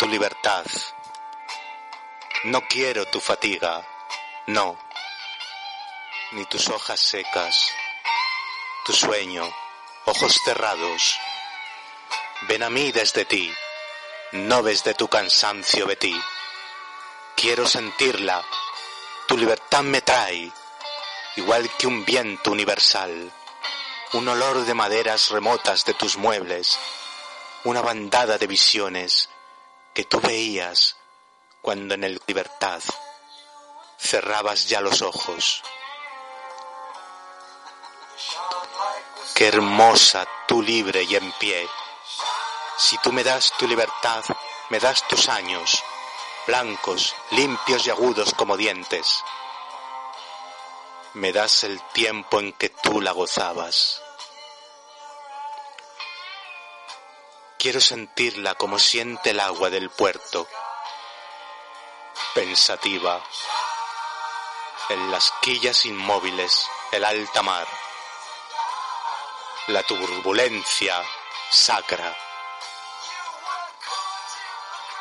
Tu libertad. No quiero tu fatiga, no, ni tus hojas secas, tu sueño, ojos cerrados. Ven a mí desde ti, no desde tu cansancio Betty. Quiero sentirla, tu libertad me trae, igual que un viento universal, un olor de maderas remotas de tus muebles, una bandada de visiones que tú veías cuando en el libertad cerrabas ya los ojos. Qué hermosa tú libre y en pie. Si tú me das tu libertad, me das tus años, blancos, limpios y agudos como dientes. Me das el tiempo en que tú la gozabas. Quiero sentirla como siente el agua del puerto, pensativa, en las quillas inmóviles, el alta mar, la turbulencia sacra.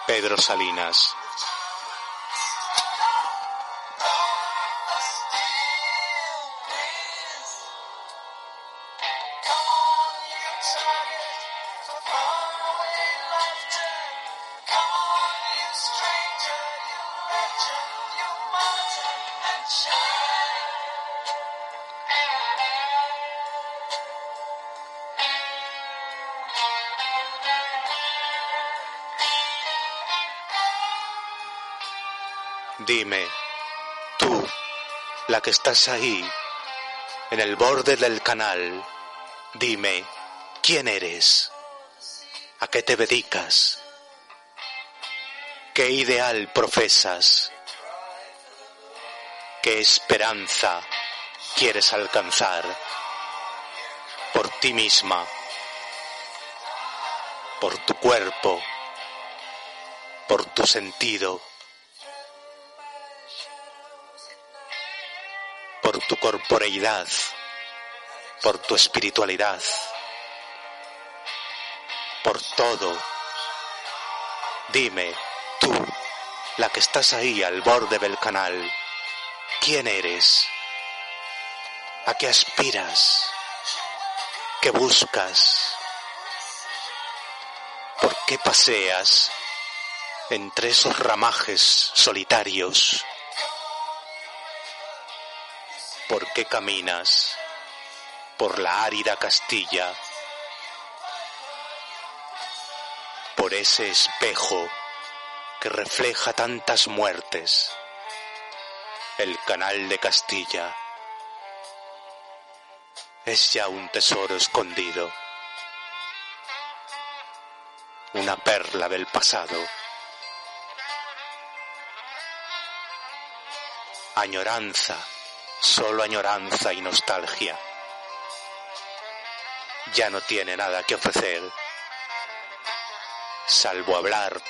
Pedro Salinas. Tú, la que estás ahí, en el borde del canal, dime, ¿quién eres? ¿A qué te dedicas? ¿Qué ideal profesas? ¿Qué esperanza quieres alcanzar por ti misma, por tu cuerpo, por tu sentido? Tu corporeidad, por tu espiritualidad, por todo. Dime, tú, la que estás ahí al borde del canal, ¿quién eres? ¿A qué aspiras? ¿Qué buscas? ¿Por qué paseas entre esos ramajes solitarios? ¿Por qué caminas por la árida Castilla? Por ese espejo que refleja tantas muertes, el canal de Castilla es ya un tesoro escondido, una perla del pasado. Añoranza solo añoranza y nostalgia. Ya no tiene nada que ofrecer, salvo hablar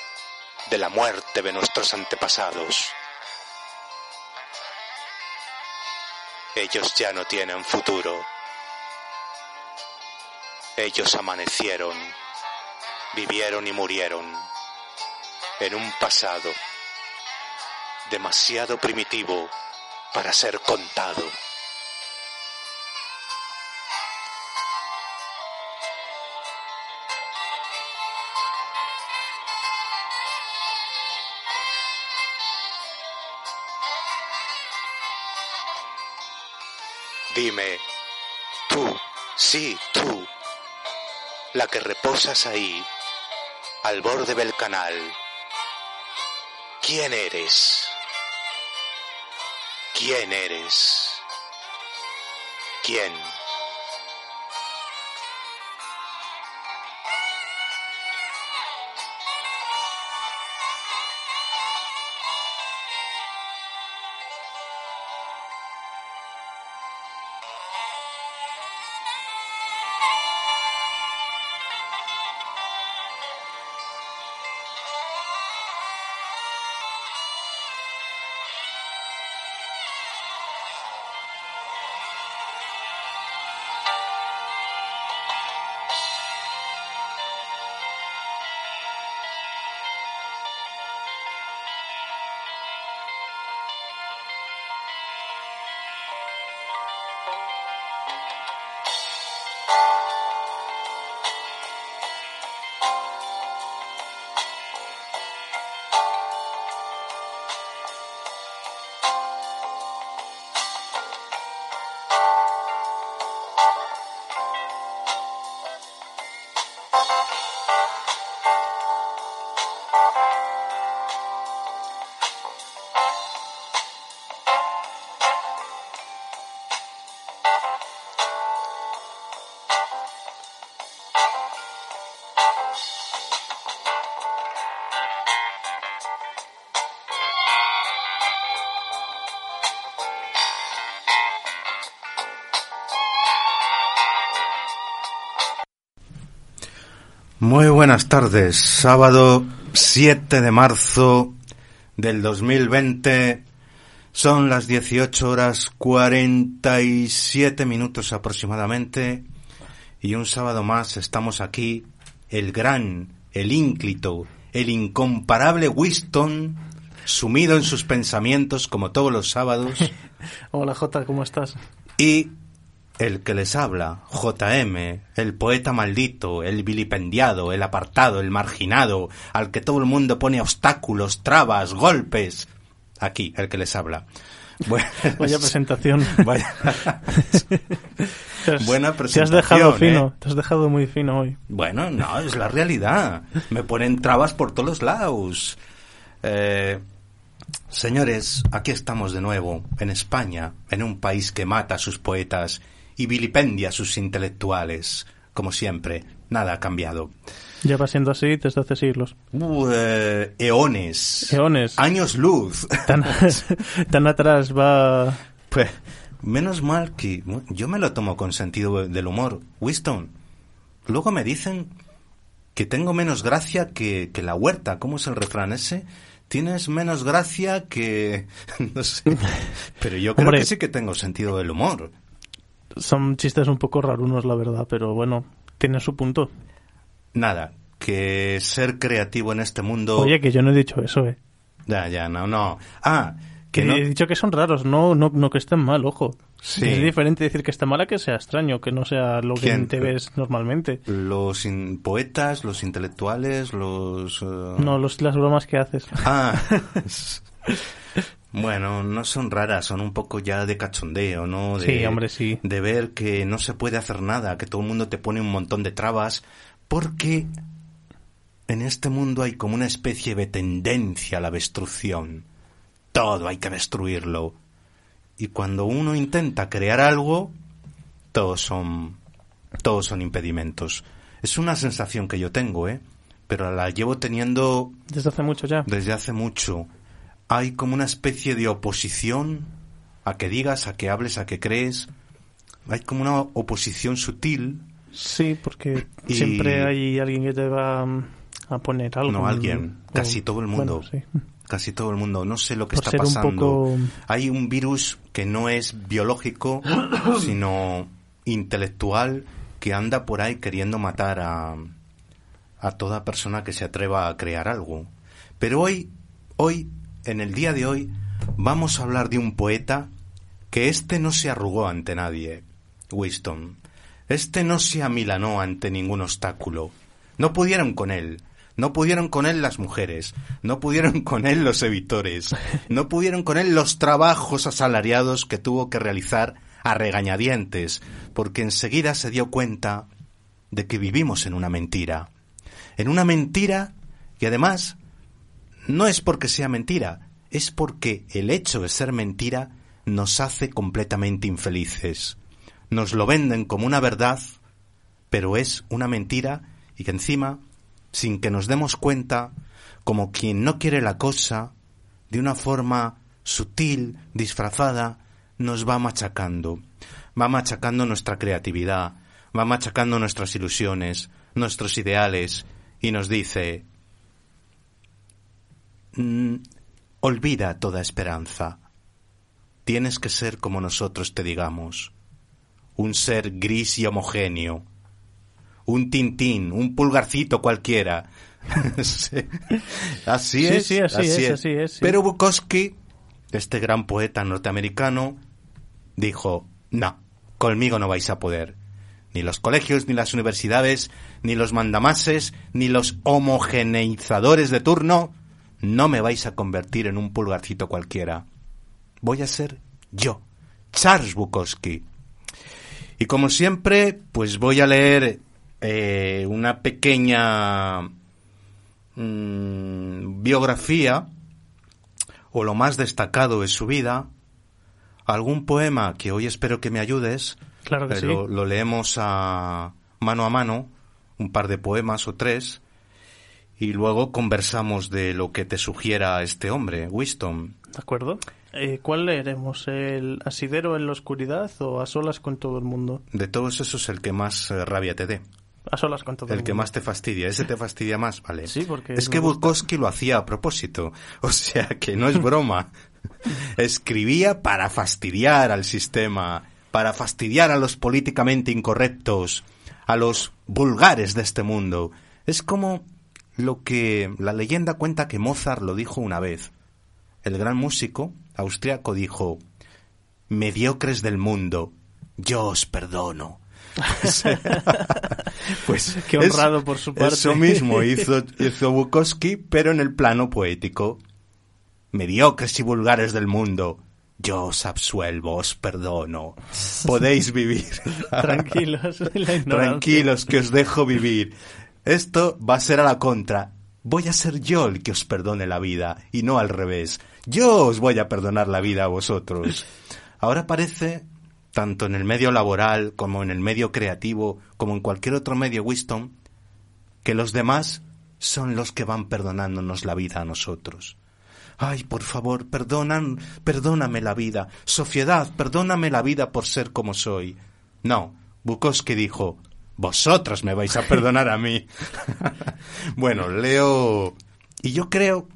de la muerte de nuestros antepasados. Ellos ya no tienen futuro. Ellos amanecieron, vivieron y murieron en un pasado demasiado primitivo para ser contado. Dime, tú, sí, tú, la que reposas ahí, al borde del canal, ¿quién eres? ¿Quién eres? ¿Quién? Muy buenas tardes, sábado 7 de marzo del 2020, son las 18 horas 47 minutos aproximadamente y un sábado más estamos aquí, el gran, el ínclito, el incomparable Winston, sumido en sus pensamientos como todos los sábados. Hola Jota, ¿cómo estás? Y el que les habla, JM, el poeta maldito, el vilipendiado, el apartado, el marginado, al que todo el mundo pone obstáculos, trabas, golpes. Aquí, el que les habla. Vaya presentación. Vaya. Buena presentación. Te has dejado ¿eh? fino, te has dejado muy fino hoy. Bueno, no, es la realidad. Me ponen trabas por todos los lados. Eh, señores, aquí estamos de nuevo, en España, en un país que mata a sus poetas y vilipendia a sus intelectuales. Como siempre, nada ha cambiado. Ya va siendo así desde hace siglos. Uh, eh, eones. Eones. Años luz. Tan, tan atrás va... Pues, menos mal que yo me lo tomo con sentido del humor. Winston, luego me dicen que tengo menos gracia que, que la huerta. ¿Cómo es el refrán ese? Tienes menos gracia que... no sé. Pero yo creo Hombre. que sí que tengo sentido del humor. Son chistes un poco rarunos, la verdad, pero bueno, tiene su punto. Nada, que ser creativo en este mundo... Oye, que yo no he dicho eso, eh. Ya, ya, no, no. Ah, Que que no... he dicho que son raros, no, no, no que estén mal, ojo. Sí. Es diferente decir que esté mal a que sea extraño, que no sea lo que te ves normalmente. Los poetas, los intelectuales, los... eh, No, los, las bromas que haces. Ah, bueno, no son raras, son un poco ya de cachondeo, ¿no? De, Sí, hombre, sí. De ver que no se puede hacer nada, que todo el mundo te pone un montón de trabas, porque en este mundo hay como una especie de tendencia a la destrucción. Todo hay que destruirlo. Y cuando uno intenta crear algo, todos son, todos son impedimentos. Es una sensación que yo tengo, ¿eh? Pero la llevo teniendo Desde hace mucho ya. desde hace mucho. Hay como una especie de oposición a que digas, a que hables, a que crees. Hay como una oposición sutil. Sí, porque Y- siempre hay alguien que te va mm, a poner algo. No alguien, O- casi todo el mundo. bueno, sí. Casi todo el mundo. No sé lo que Por está un pasando. poco- Hay un virus que no es biológico, sino intelectual, que anda por ahí queriendo matar a, a toda persona que se atreva a crear algo. Pero hoy, hoy, en el día de hoy, vamos a hablar de un poeta que este no se arrugó ante nadie, Winston. Este no se amilanó ante ningún obstáculo. No pudieron con él. No pudieron con él las mujeres. No pudieron con él los editores. No pudieron con él los trabajos asalariados que tuvo que realizar a regañadientes, porque enseguida se dio cuenta de que vivimos en una mentira. En una mentira y además no es porque sea mentira, es porque el hecho de ser mentira nos hace completamente infelices. Nos lo venden como una verdad, pero es una mentira y que encima, sin que nos demos cuenta, como quien no quiere la cosa, de una forma sutil, disfrazada, nos va machacando. Va machacando nuestra creatividad, va machacando nuestras ilusiones, nuestros ideales, y nos dice, "Mm, olvida toda esperanza. Tienes que ser como nosotros te digamos, un ser gris y homogéneo, un tintín, un pulgarcito cualquiera. Sí. Así Sí, es, sí, así es, así es. Pero Bukowski, este gran poeta norteamericano, dijo, no, conmigo no vais a poder. Ni los colegios, ni las universidades, ni los mandamases, ni los homogeneizadores de turno, no me vais a convertir en un pulgarcito cualquiera. Voy a ser yo, Charles Bukowski. Y como siempre, pues voy a leer eh, una pequeña mm, biografía o lo más destacado de su vida, algún poema que hoy espero que me ayudes. Claro que sí. lo, lo leemos a mano a mano, un par de poemas o tres, y luego conversamos de lo que te sugiera este hombre, Winston. ¿De acuerdo? Eh, ¿Cuál leeremos? ¿El asidero en la oscuridad o a solas con todo el mundo? De todos esos, el que más eh, rabia te dé. A solas con todo el, El que más te fastidia. Ese te fastidia más, ¿vale? Sí, porque Es que. Bukowski lo hacía a propósito. O sea, que no es broma. Escribía para fastidiar al sistema, para fastidiar a los políticamente incorrectos, a los vulgares de este mundo. Es como lo que la leyenda cuenta que Mozart lo dijo una vez. El gran músico austriaco dijo, mediocres del mundo, yo os perdono. Pues, pues Qué es- honrado por su parte. Eso mismo hizo, hizo Bukowski, pero en el plano poético. Mediocres y vulgares del mundo, yo os absuelvo, os perdono. Podéis vivir. Tranquilos, la. Tranquilos, que os dejo vivir. Esto va a ser a la contra. Voy a ser yo el que os perdone la vida, y no al revés. Yo os voy a perdonar la vida a vosotros. Ahora parece, tanto en el medio laboral, como en el medio creativo, como en cualquier otro medio, Winston, que los demás son los que van perdonándonos la vida a nosotros. Ay, por favor, perdonan, perdóname la vida. Sociedad, perdóname la vida por ser como soy. No, Bukowski dijo, vosotros me vais a perdonar a mí. bueno, leo... Y yo creo,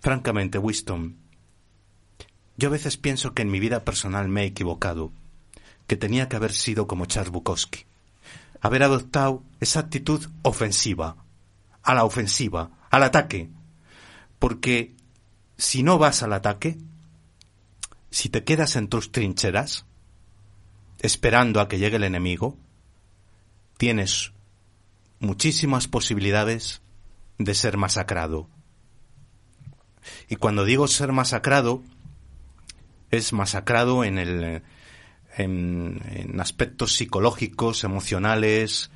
francamente, Winston, yo a veces pienso que en mi vida personal me he equivocado, que tenía que haber sido como Charles Bukowski, haber adoptado esa actitud ofensiva, a la ofensiva, al ataque, porque si no vas al ataque, si te quedas en tus trincheras, esperando a que llegue el enemigo, tienes muchísimas posibilidades de ser masacrado. Y cuando digo ser masacrado, es masacrado en el en, aspectos psicológicos, emocionales,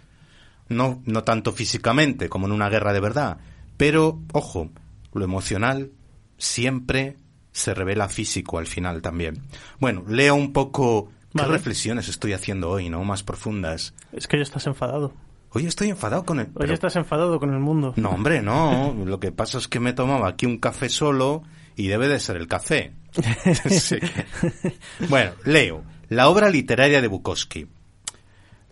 no, no tanto físicamente como en una guerra de verdad, pero ojo, lo emocional siempre se revela físico al final también. Bueno, leo un poco qué reflexiones estoy haciendo hoy, ¿no? Más profundas. Es que ya estás enfadado. Hoy estoy enfadado con el... Hoy pero- estás enfadado con el mundo. No, hombre, no. Lo que pasa es que me tomaba aquí un café solo y debe de ser el café. Que- Bueno, leo. La obra literaria de Bukowski.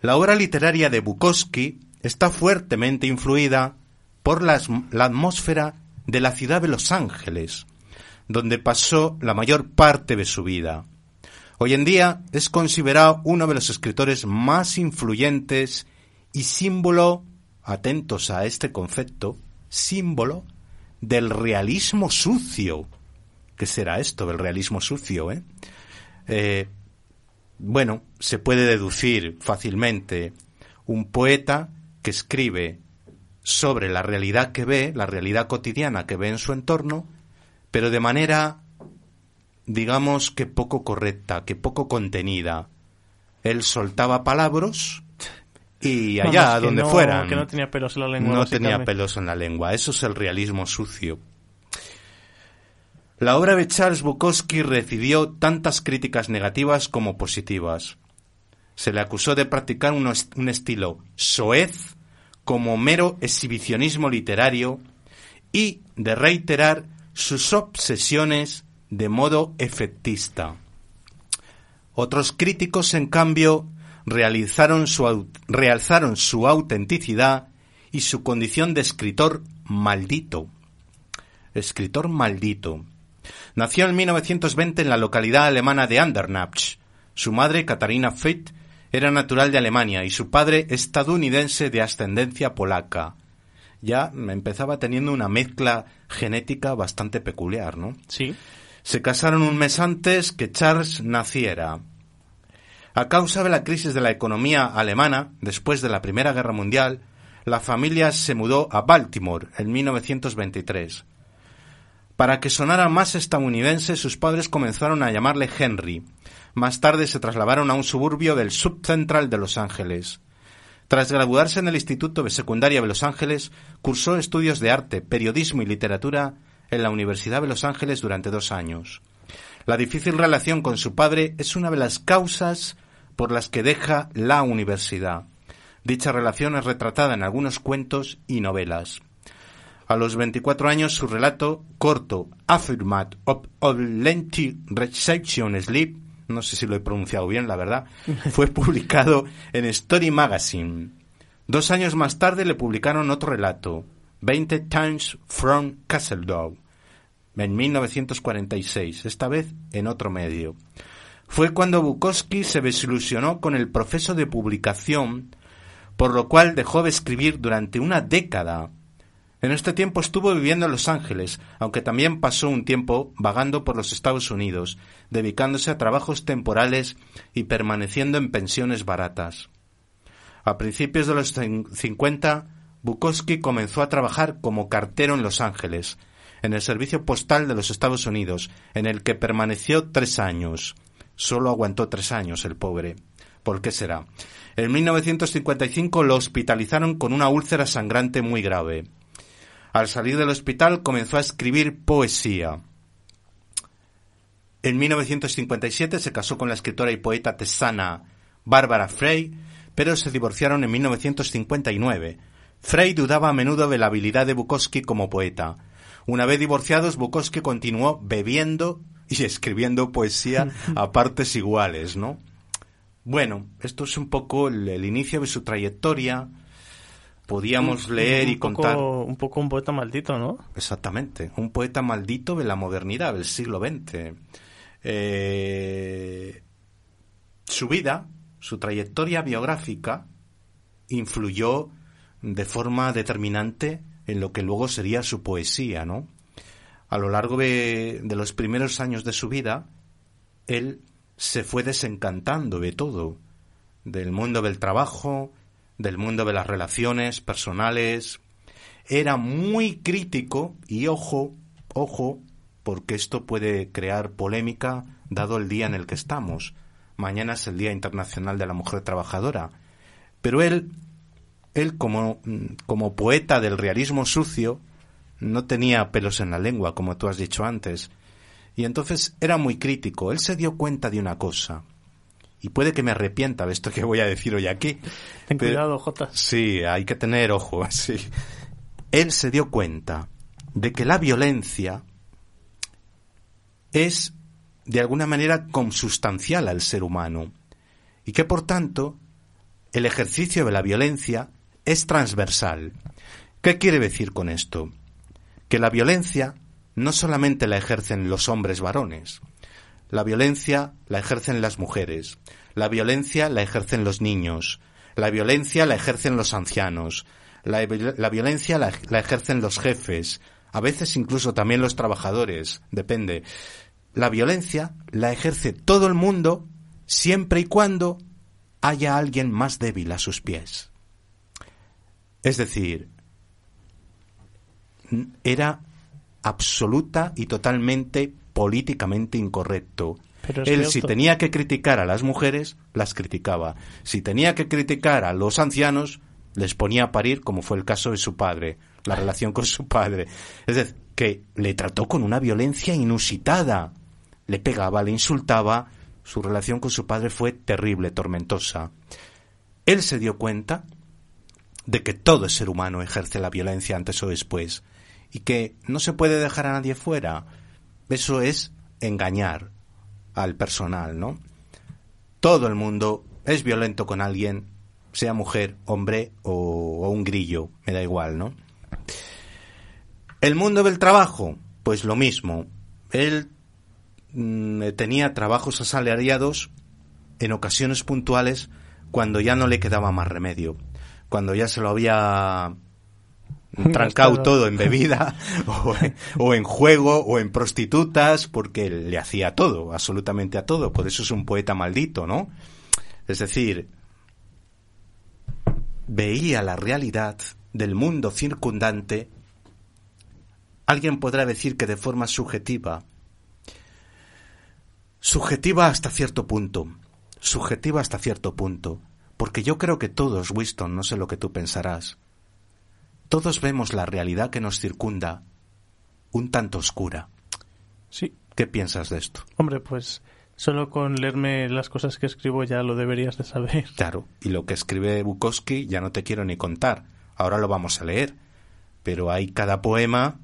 La obra literaria de Bukowski está fuertemente influida por las- la atmósfera de la ciudad de Los Ángeles, donde pasó la mayor parte de su vida. Hoy en día es considerado uno de los escritores más influyentes y símbolo, atentos a este concepto, símbolo del realismo sucio. ¿Qué será esto del realismo sucio, eh? Eh, bueno, se puede deducir fácilmente un poeta que escribe sobre la realidad que ve, la realidad cotidiana que ve en su entorno, pero de manera, digamos que poco correcta, que poco contenida. Él soltaba palabras y allá, donde no- fueran. Que no tenía pelos en la lengua. No tenía básicamente. pelos en la lengua. Eso es el realismo sucio. La obra de Charles Bukowski recibió tantas críticas negativas como positivas. Se le acusó de practicar un, est- un estilo soez como mero exhibicionismo literario y de reiterar sus obsesiones de modo efectista. Otros críticos, en cambio, realizaron su realzaron su autenticidad y su condición de escritor maldito. Escritor maldito. Nació en 1920 en la localidad alemana de Andernach. Su madre, Katharina Feit, era natural de Alemania y su padre estadounidense de ascendencia polaca. Ya empezaba teniendo una mezcla genética bastante peculiar, ¿no? Sí. Se casaron un mes antes que Charles naciera. A causa de la crisis de la economía alemana, después de la Primera Guerra Mundial, la familia se mudó a Baltimore en 1923. Para que sonara más estadounidense, sus padres comenzaron a llamarle Henry. Más tarde se trasladaron a un suburbio del subcentral de Los Ángeles. Tras graduarse en el Instituto de Secundaria de Los Ángeles, cursó estudios de arte, periodismo y literatura en la Universidad de Los Ángeles durante dos años. La difícil relación con su padre es una de las causas por las que deja la universidad. Dicha relación es retratada en algunos cuentos y novelas. A los 24 años, su relato corto Affirmat of, Lengthy Reception Sleep, no sé si lo he pronunciado bien, la verdad, fue publicado en Story Magazine. Dos años más tarde le publicaron otro relato, 20 Times from Castle en 1946, esta vez en otro medio. Fue cuando Bukowski se desilusionó con el proceso de publicación, por lo cual dejó de escribir durante una década en este tiempo estuvo viviendo en Los Ángeles, aunque también pasó un tiempo vagando por los Estados Unidos, dedicándose a trabajos temporales y permaneciendo en pensiones baratas. A principios de los 50, Bukowski comenzó a trabajar como cartero en Los Ángeles, en el servicio postal de los Estados Unidos, en el que permaneció tres años. Solo aguantó tres años el pobre. ¿Por qué será? En 1955 lo hospitalizaron con una úlcera sangrante muy grave. Al salir del hospital comenzó a escribir poesía. En 1957 se casó con la escritora y poeta tesana Bárbara Frey, pero se divorciaron en 1959. Frey dudaba a menudo de la habilidad de Bukowski como poeta. Una vez divorciados, Bukowski continuó bebiendo y escribiendo poesía a partes iguales, ¿no? Bueno, esto es un poco el inicio de su trayectoria, podíamos leer y contar. un poco un poeta maldito, ¿no? Exactamente, un poeta maldito de la modernidad, del siglo XX. Eh, su vida, su trayectoria biográfica, influyó de forma determinante en lo que luego sería su poesía, ¿no? A lo largo de los primeros años de su vida, él se fue desencantando de todo, del mundo del trabajo, del mundo de las relaciones personales. Era muy crítico y ojo, ojo, porque esto puede crear polémica dado el día en el que estamos. Mañana es el Día Internacional de la Mujer Trabajadora. Pero él, él como, como poeta del realismo sucio, no tenía pelos en la lengua, como tú has dicho antes. Y entonces era muy crítico. Él se dio cuenta de una cosa y puede que me arrepienta de esto que voy a decir hoy aquí. Ten cuidado, Jota. Sí, hay que tener ojo, sí. Él se dio cuenta de que la violencia es de alguna manera consustancial al ser humano y que por tanto el ejercicio de la violencia es transversal. ¿Qué quiere decir con esto? Que la violencia no solamente la ejercen los hombres varones, la violencia la ejercen las mujeres, la violencia la ejercen los niños, la violencia la ejercen los ancianos, la, violencia la, la ejercen los jefes, a veces incluso también los trabajadores, depende. La violencia la ejerce todo el mundo siempre y cuando haya alguien más débil a sus pies. Es decir, era absoluta y totalmente políticamente incorrecto. Él si tenía que criticar a las mujeres, las criticaba. Si tenía que criticar a los ancianos, les ponía a parir, como fue el caso de su padre, la relación con su padre. Es decir, que le trató con una violencia inusitada. Le pegaba, le insultaba. Su relación con su padre fue terrible, tormentosa. Él se dio cuenta de que todo ser humano ejerce la violencia antes o después y que no se puede dejar a nadie fuera eso es engañar al personal, ¿no? Todo el mundo es violento con alguien, sea mujer, hombre o, un grillo, me da igual, ¿no? El mundo del trabajo, pues lo mismo. Él mm, tenía trabajos asalariados en ocasiones puntuales cuando ya no le quedaba más remedio, cuando ya se lo había trancado todo en bebida o en, juego o en prostitutas porque le hacía todo, absolutamente a todo. Por eso es un poeta maldito, ¿no? Es decir, veía la realidad del mundo circundante. Alguien podrá decir que de forma subjetiva, subjetiva hasta cierto punto, subjetiva hasta cierto punto, Porque yo creo que todos, Winston, no sé lo que tú pensarás, todos vemos la realidad que nos circunda un tanto oscura. Sí. ¿Qué piensas de esto? Hombre, pues solo con leerme las cosas que escribo ya lo deberías de saber. Claro, y lo que escribe Bukowski ya no te quiero ni contar. Ahora lo vamos a leer. Pero hay cada poema.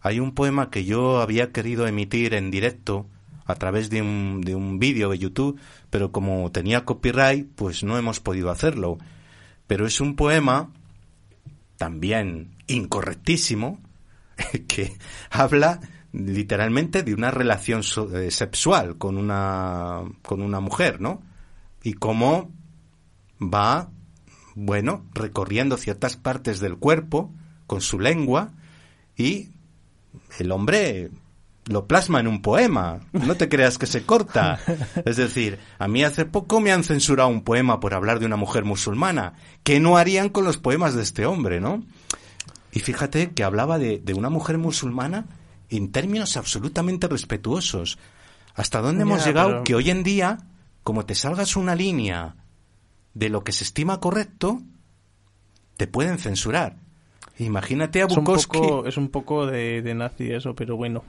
Hay un poema que yo había querido emitir en directo a través de un, de un vídeo de YouTube, pero como tenía copyright, pues no hemos podido hacerlo. Pero es un poema también incorrectísimo que habla literalmente de una relación eh, sexual con una con una mujer, ¿no? Y cómo va bueno, recorriendo ciertas partes del cuerpo con su lengua y el hombre lo plasma en un poema. No te creas que se corta. Es decir, a mí hace poco me han censurado un poema por hablar de una mujer musulmana. que no harían con los poemas de este hombre, no? Y fíjate que hablaba de, de una mujer musulmana en términos absolutamente respetuosos. ¿Hasta dónde hemos llegado? pero- Que hoy en día, como te salgas una línea de lo que se estima correcto, te pueden censurar. Imagínate a Es un Bukowski. poco, es un poco de, de nazi eso, pero bueno,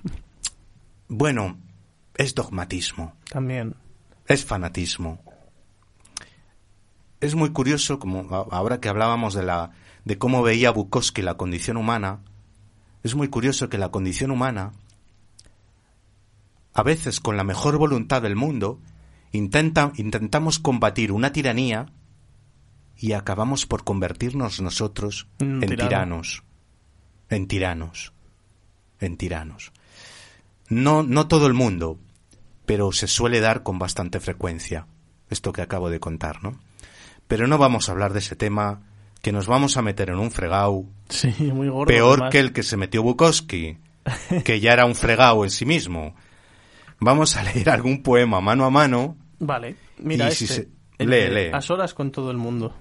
Bueno, es dogmatismo, también. es fanatismo. Es muy curioso, como ahora que hablábamos de la de cómo veía Bukowski la condición humana, es muy curioso que la condición humana, a veces con la mejor voluntad del mundo, intenta, intentamos combatir una tiranía y acabamos por convertirnos nosotros Un en tirano. tiranos, en tiranos, en tiranos. No, no todo el mundo, pero se suele dar con bastante frecuencia, esto que acabo de contar, ¿no? Pero no vamos a hablar de ese tema, que nos vamos a meter en un fregao Sí, muy gordo. peor además. que el que se metió Bukowski, que ya era un fregao en sí mismo. Vamos a leer algún poema mano a mano, Vale, mira este. si se- el lee, lee. A solas con todo el mundo.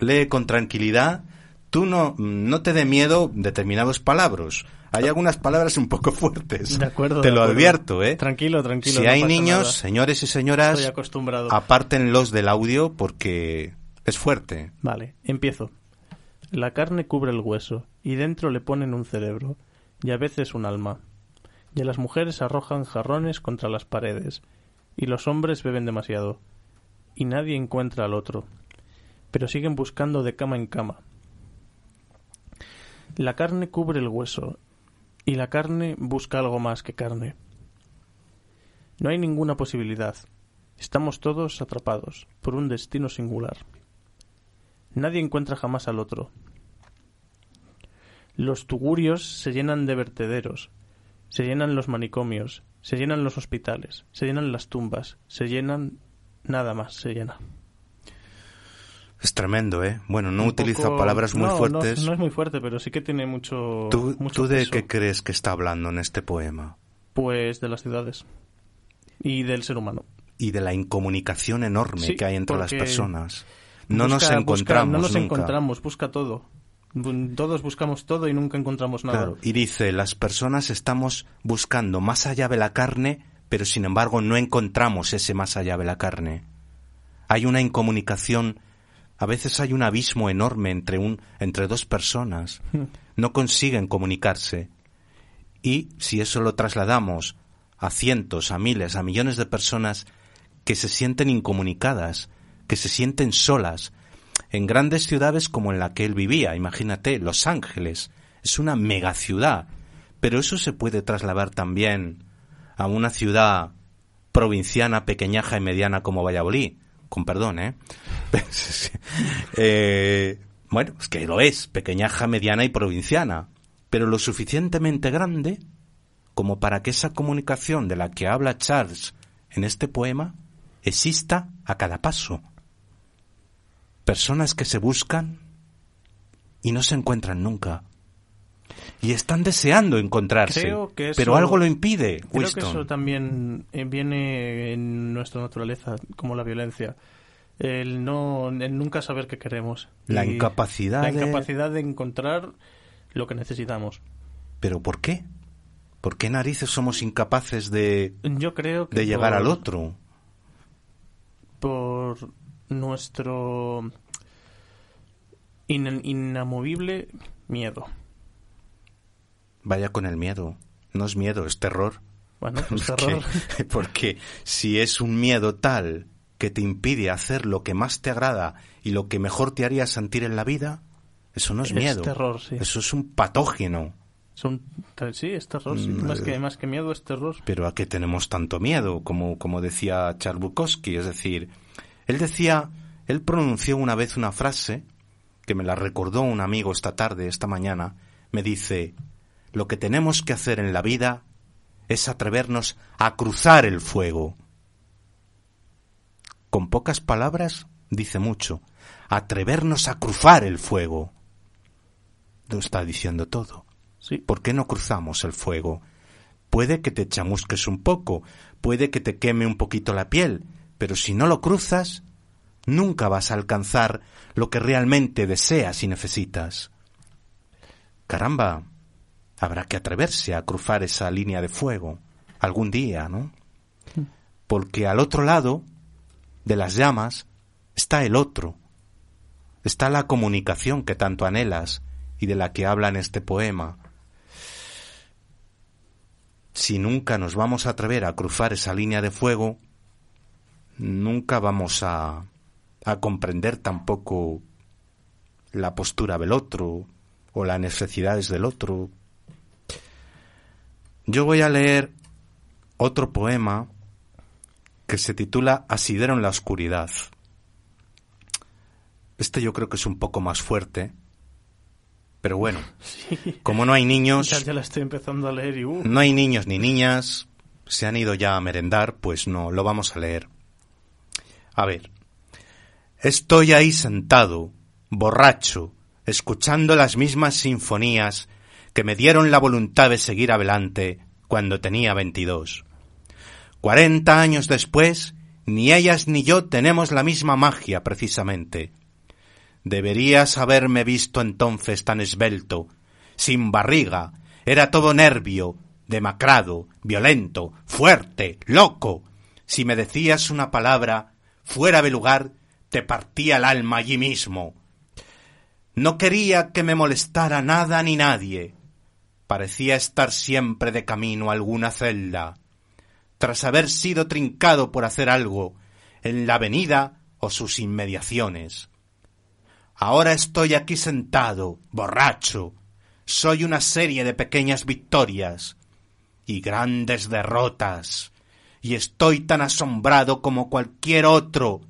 lee con tranquilidad. Tú no, no te dé miedo determinados palabras. Hay algunas palabras un poco fuertes. De acuerdo. Te de lo acuerdo. advierto, ¿eh? Tranquilo, tranquilo. si no hay niños, nada. señores y señoras, Estoy acostumbrado. apártenlos del audio porque es fuerte. Vale, empiezo. La carne cubre el hueso, y dentro le ponen un cerebro, y a veces un alma. Y a las mujeres arrojan jarrones contra las paredes, y los hombres beben demasiado, y nadie encuentra al otro, pero siguen buscando de cama en cama. La carne cubre el hueso, y la carne busca algo más que carne. No hay ninguna posibilidad. Estamos todos atrapados por un destino singular. Nadie encuentra jamás al otro. Los tugurios se llenan de vertederos, se llenan los manicomios, se llenan los hospitales, se llenan las tumbas, se llenan... nada más se llena. Es tremendo, ¿eh? Bueno, no Un utiliza poco- palabras muy no, fuertes. No, es muy fuerte, pero sí que tiene mucho... ¿Tú, mucho tú de peso. qué crees que está hablando en este poema? Pues de las ciudades. Y del ser humano. Y de la incomunicación enorme Sí, que hay entre las personas. No nos busca- encontramos no nos nunca. encontramos, busca todo. Todos buscamos todo y nunca encontramos nada. Claro, y dice, las personas estamos buscando más allá de la carne, pero sin embargo no encontramos ese más allá de la carne. Hay una incomunicación, a veces hay un abismo enorme entre un entre dos personas. No consiguen comunicarse. Y si eso lo trasladamos a cientos, a miles, a millones de personas que se sienten incomunicadas, que se sienten solas, en grandes ciudades como en la que él vivía, imagínate, Los Ángeles, es una megaciudad, pero eso se puede trasladar también a una ciudad provinciana, pequeñaja y mediana como Valladolid, con perdón, ¿eh? Eh, bueno, es que lo es, pequeñaja, mediana y provinciana, pero lo suficientemente grande como para que esa comunicación de la que habla Charles en este poema exista a cada paso. Personas que se buscan y no se encuentran nunca. Y están deseando encontrarse, Creo que eso- pero algo lo impide. Creo que eso también eh, viene en nuestra naturaleza, como la violencia. El no, el nunca saber qué queremos. La Y incapacidad La de- incapacidad de encontrar lo que necesitamos. ¿Pero por qué? ¿Por qué narices somos incapaces de, Yo creo que de llegar por- al otro? por nuestro in- inamovible miedo. Vaya con el miedo. No es miedo, es terror. Bueno, pues terror. Porque si es un miedo tal que te impide hacer lo que más te agrada y lo que mejor te haría sentir en la vida, eso no es, Es miedo. terror, sí. Eso es un patógeno. Son, sí, es terror. sí. Mm, Más, eh. que, más que miedo es terror. Pero ¿a qué tenemos tanto miedo? Como, como decía Charles Bukowski. Es decir, él decía, él pronunció una vez una frase que me la recordó un amigo esta tarde, esta mañana. Me dice, lo que tenemos que hacer en la vida es atrevernos a cruzar el fuego. Con pocas palabras dice mucho. Atrevernos a cruzar el fuego. Lo está diciendo todo. Sí. ¿Por qué no cruzamos el fuego? Puede que te chamusques un poco, puede que te queme un poquito la piel, pero si no lo cruzas, nunca vas a alcanzar lo que realmente deseas y necesitas. Caramba, habrá que atreverse a cruzar esa línea de fuego algún día, ¿no? Porque al otro lado de las llamas está el otro, está la comunicación que tanto anhelas y de la que habla en este poema. Si nunca nos vamos a atrever a cruzar esa línea de fuego, nunca vamos a, a comprender tampoco la postura del otro o las necesidades del otro. Yo voy a leer otro poema que se titula Asidero en la oscuridad. Este yo creo que es un poco más fuerte, pero bueno, Sí. como no hay niños, Ya, ya la estoy empezando a leer y uh, no hay niños ni niñas, se han ido ya a merendar, pues no, lo vamos a leer. A ver, estoy ahí sentado, borracho, escuchando las mismas sinfonías que me dieron la voluntad de seguir adelante cuando tenía veintidós. Cuarenta años después, ni ellas ni yo tenemos la misma magia, precisamente. Deberías haberme visto entonces tan esbelto, sin barriga, era todo nervio, demacrado, violento, fuerte, loco. Si me decías una palabra fuera de lugar, te partía el alma allí mismo. No quería que me molestara nada ni nadie. Parecía estar siempre de camino a alguna celda. Tras haber sido trincado por hacer algo en la avenida o sus inmediaciones. Ahora estoy aquí sentado, borracho. Soy una serie de pequeñas victorias y grandes derrotas, y estoy tan asombrado como cualquier otro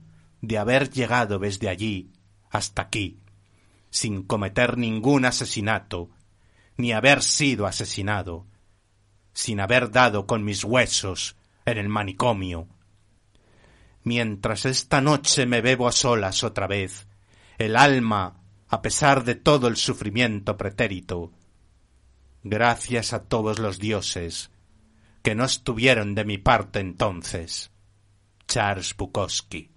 de haber llegado desde allí hasta aquí, sin cometer ningún asesinato, ni haber sido asesinado, sin haber dado con mis huesos en el manicomio. Mientras esta noche me bebo a solas otra vez, el alma, a pesar de todo el sufrimiento pretérito, gracias a todos los dioses que no estuvieron de mi parte entonces. Charles Bukowski.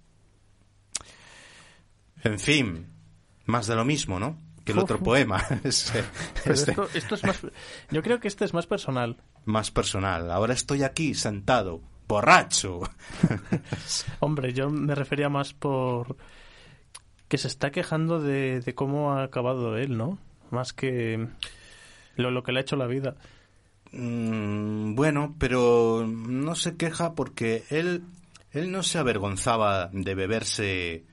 En fin, más de lo mismo, ¿no? Que el otro poema. Es, pero este, esto, esto es más. Yo creo que este es más personal. más personal. Ahora estoy aquí sentado, borracho. Hombre, yo me refería más por que se está quejando de, de cómo ha acabado él, ¿no? Más que lo, lo que le ha hecho la vida. Mm, bueno, pero no se queja porque él, él no se avergonzaba de beberse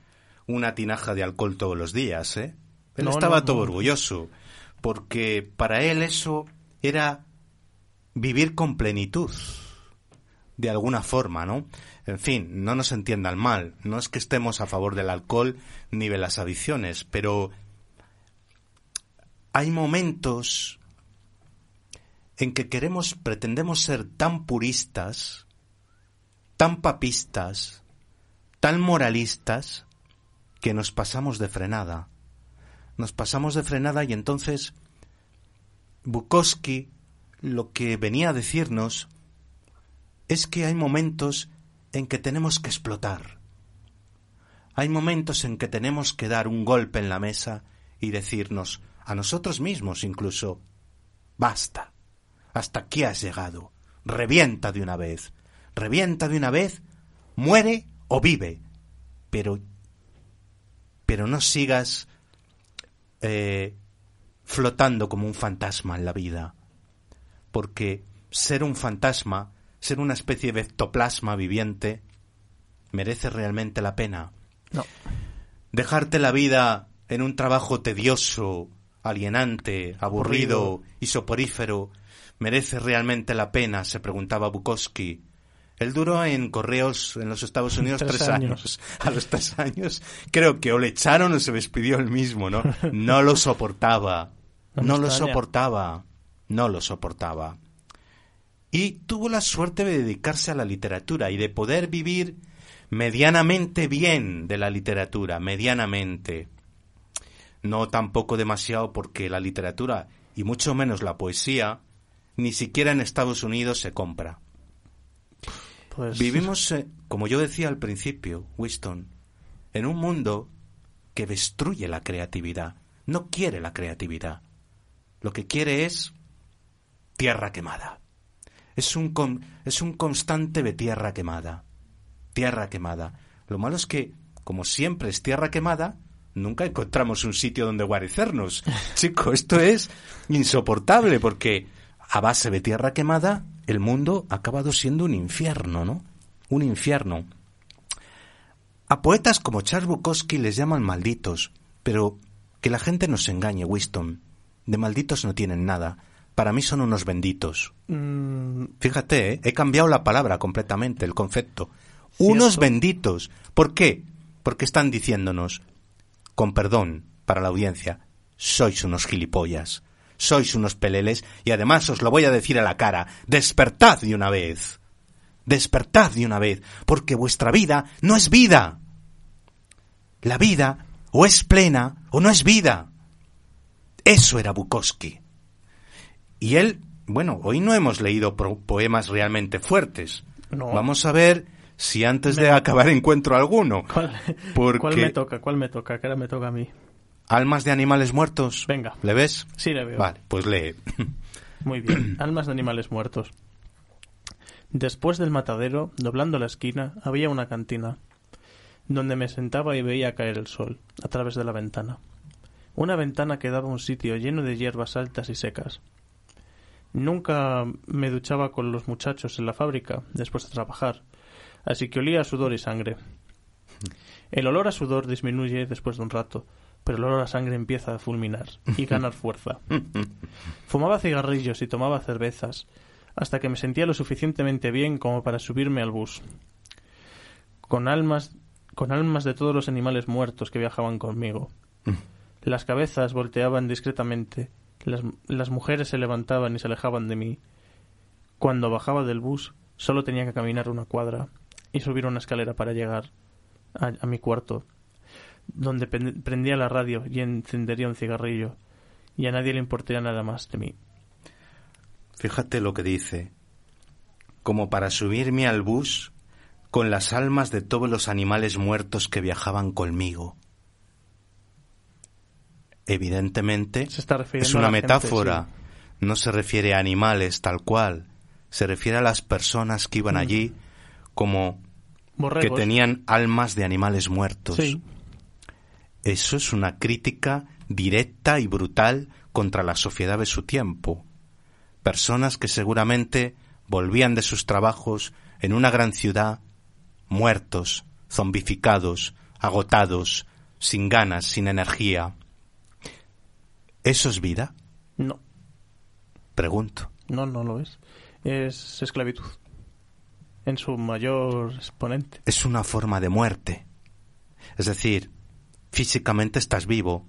una tinaja de alcohol todos los días, ¿eh? Él No, estaba no, todo no. orgulloso, porque para él eso era vivir con plenitud, de alguna forma, ¿no? En fin, no nos entiendan mal, no es que estemos a favor del alcohol ni de las adicciones, pero hay momentos en que queremos, pretendemos ser tan puristas, tan papistas, tan moralistas, que nos pasamos de frenada. Nos pasamos de frenada y entonces Bukowski lo que venía a decirnos es que hay momentos en que tenemos que explotar. Hay momentos en que tenemos que dar un golpe en la mesa y decirnos, a nosotros mismos incluso, basta, hasta aquí has llegado, revienta de una vez, revienta de una vez, muere o vive, pero pero no sigas eh, flotando como un fantasma en la vida. Porque ser un fantasma, ser una especie de ectoplasma viviente, merece realmente la pena. No. Dejarte la vida en un trabajo tedioso, alienante, aburrido y soporífero, merece realmente la pena, se preguntaba Bukowski. Él duró en correos en los Estados Unidos Tres tres, años. años. A los tres años creo que o le echaron o se despidió él mismo, ¿no? No lo soportaba. No lo soportaba. No lo soportaba. Y tuvo la suerte de dedicarse a la literatura y de poder vivir medianamente bien de la literatura, medianamente. No tampoco demasiado porque la literatura, y mucho menos la poesía, ni siquiera en Estados Unidos se compra. Pues Vivimos, eh, como yo decía al principio, Winston, en un mundo que destruye la creatividad. No quiere la creatividad. Lo que quiere es tierra quemada. Es un, con- es un constante de tierra quemada. Tierra quemada. Lo malo es que, como siempre es tierra quemada, nunca encontramos un sitio donde guarecernos. Chico, esto es insoportable porque a base de tierra quemada el mundo ha acabado siendo un infierno, ¿no? Un infierno. A poetas como Charles Bukowski les llaman malditos, pero que la gente no se engañe, Winston. De malditos no tienen nada. Para mí son unos benditos. mm, Fíjate, ¿eh? he cambiado la palabra completamente, el concepto. Unos benditos. ¿Por qué? Porque están diciéndonos, con perdón para la audiencia, sois unos gilipollas, sois unos peleles y además os lo voy a decir a la cara, despertad de una vez. Despertad de una vez, porque vuestra vida no es vida. La vida o es plena o no es vida. Eso era Bukowski. Y él, bueno, hoy no hemos leído poemas realmente fuertes. No. Vamos a ver si antes de acabar encuentro alguno. ¿cuál, Porque- ¿Cuál me toca? ¿Cuál me toca? Ahora me toca a mí. Almas de animales muertos. Venga. ¿Le ves? Sí, le veo. Vale, pues lee. Muy bien. Almas de animales muertos. Después del matadero, doblando la esquina, había una cantina, donde me sentaba y veía caer el sol, a través de la ventana. Una ventana que daba un sitio lleno de hierbas altas y secas. Nunca me duchaba con los muchachos en la fábrica después de trabajar, así que olía a sudor y sangre. El olor a sudor disminuye después de un rato, pero el olor a sangre empieza a fulminar y ganar fuerza. Fumaba cigarrillos y tomaba cervezas, hasta que me sentía lo suficientemente bien como para subirme al bus. Con almas, con almas de todos los animales muertos que viajaban conmigo. Las cabezas volteaban discretamente, las, las mujeres se levantaban y se alejaban de mí. Cuando bajaba del bus, solo tenía que caminar una cuadra y subir una escalera para llegar a, a mi cuarto, donde prendía la radio y encendería un cigarrillo, y a nadie le importaría nada más de mí. Fíjate lo que dice. Como para subirme al bus con las almas de todos los animales muertos que viajaban conmigo. Evidentemente, Se está refiriendo es una gente, metáfora. No se refiere a animales tal cual. Se refiere a las personas que iban Mm. allí como que tenían almas de animales muertos. Sí, Eso es una crítica directa y brutal contra la sociedad de su tiempo. Personas que seguramente volvían de sus trabajos en una gran ciudad muertos, zombificados, agotados, sin ganas, sin energía. ¿Eso es vida? no, Pregunto. no, no lo es. Es esclavitud. En su mayor exponente. Es una forma de muerte. Es decir, físicamente estás vivo,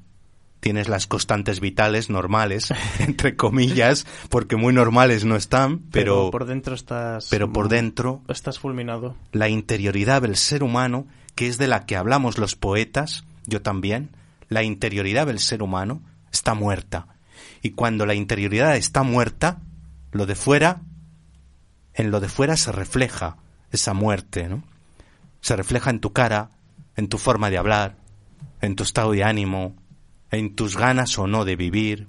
tienes las constantes vitales normales, entre comillas, porque muy normales no están, pero, por dentro estás. pero por dentro Estás fulminado. la interioridad del ser humano, que es de la que hablamos los poetas, yo también, la interioridad del ser humano está muerta. Y cuando la interioridad está muerta, lo de fuera, en lo de fuera se refleja esa muerte, ¿no? Se refleja en tu cara, en tu forma de hablar, en tu estado de ánimo, en tus ganas o no de vivir.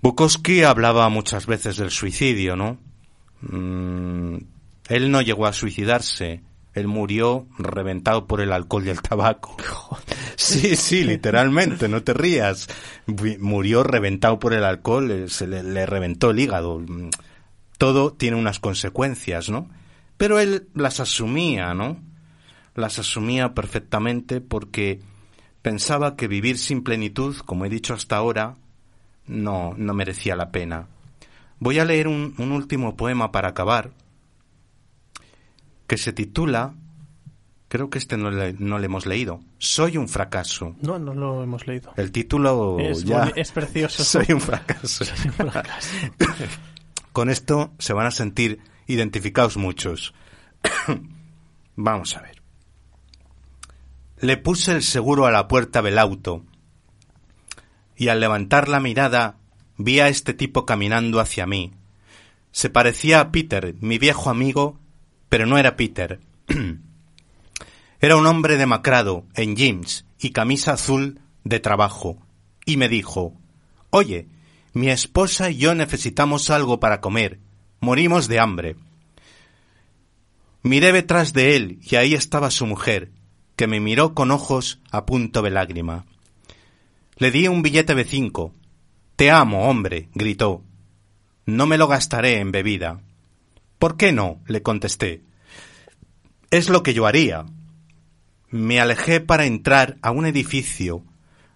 Bukowski hablaba muchas veces del suicidio, ¿no? Mm, él no llegó a suicidarse, Él murió reventado por el alcohol y el tabaco. Sí, sí, literalmente, no te rías. Murió reventado por el alcohol, eh, se le, le reventó el hígado. Mm, Todo tiene unas consecuencias, ¿no? Pero él las asumía, ¿no? Las asumía perfectamente porque pensaba que vivir sin plenitud, como he dicho hasta ahora, no, no merecía la pena. Voy a leer un, un último poema para acabar, que se titula, creo que este no le, no le hemos leído, Soy un fracaso. No, no lo hemos leído. El título Es ya... es precioso. Soy un fracaso. Soy un fracaso. Con esto se van a sentir identificados muchos. Vamos a ver. Le puse el seguro a la puerta del auto y al levantar la mirada vi a este tipo caminando hacia mí. Se parecía a Peter, mi viejo amigo, pero no era Peter. era un hombre demacrado, en jeans y camisa azul de trabajo, y me dijo Oye, mi esposa y yo necesitamos algo para comer. Morimos de hambre. Miré detrás de él y ahí estaba su mujer, que me miró con ojos a punto de lágrima. Le di un billete de cinco. Te amo, hombre, gritó. No me lo gastaré en bebida. ¿Por qué no? le contesté. Es lo que yo haría. Me alejé para entrar a un edificio,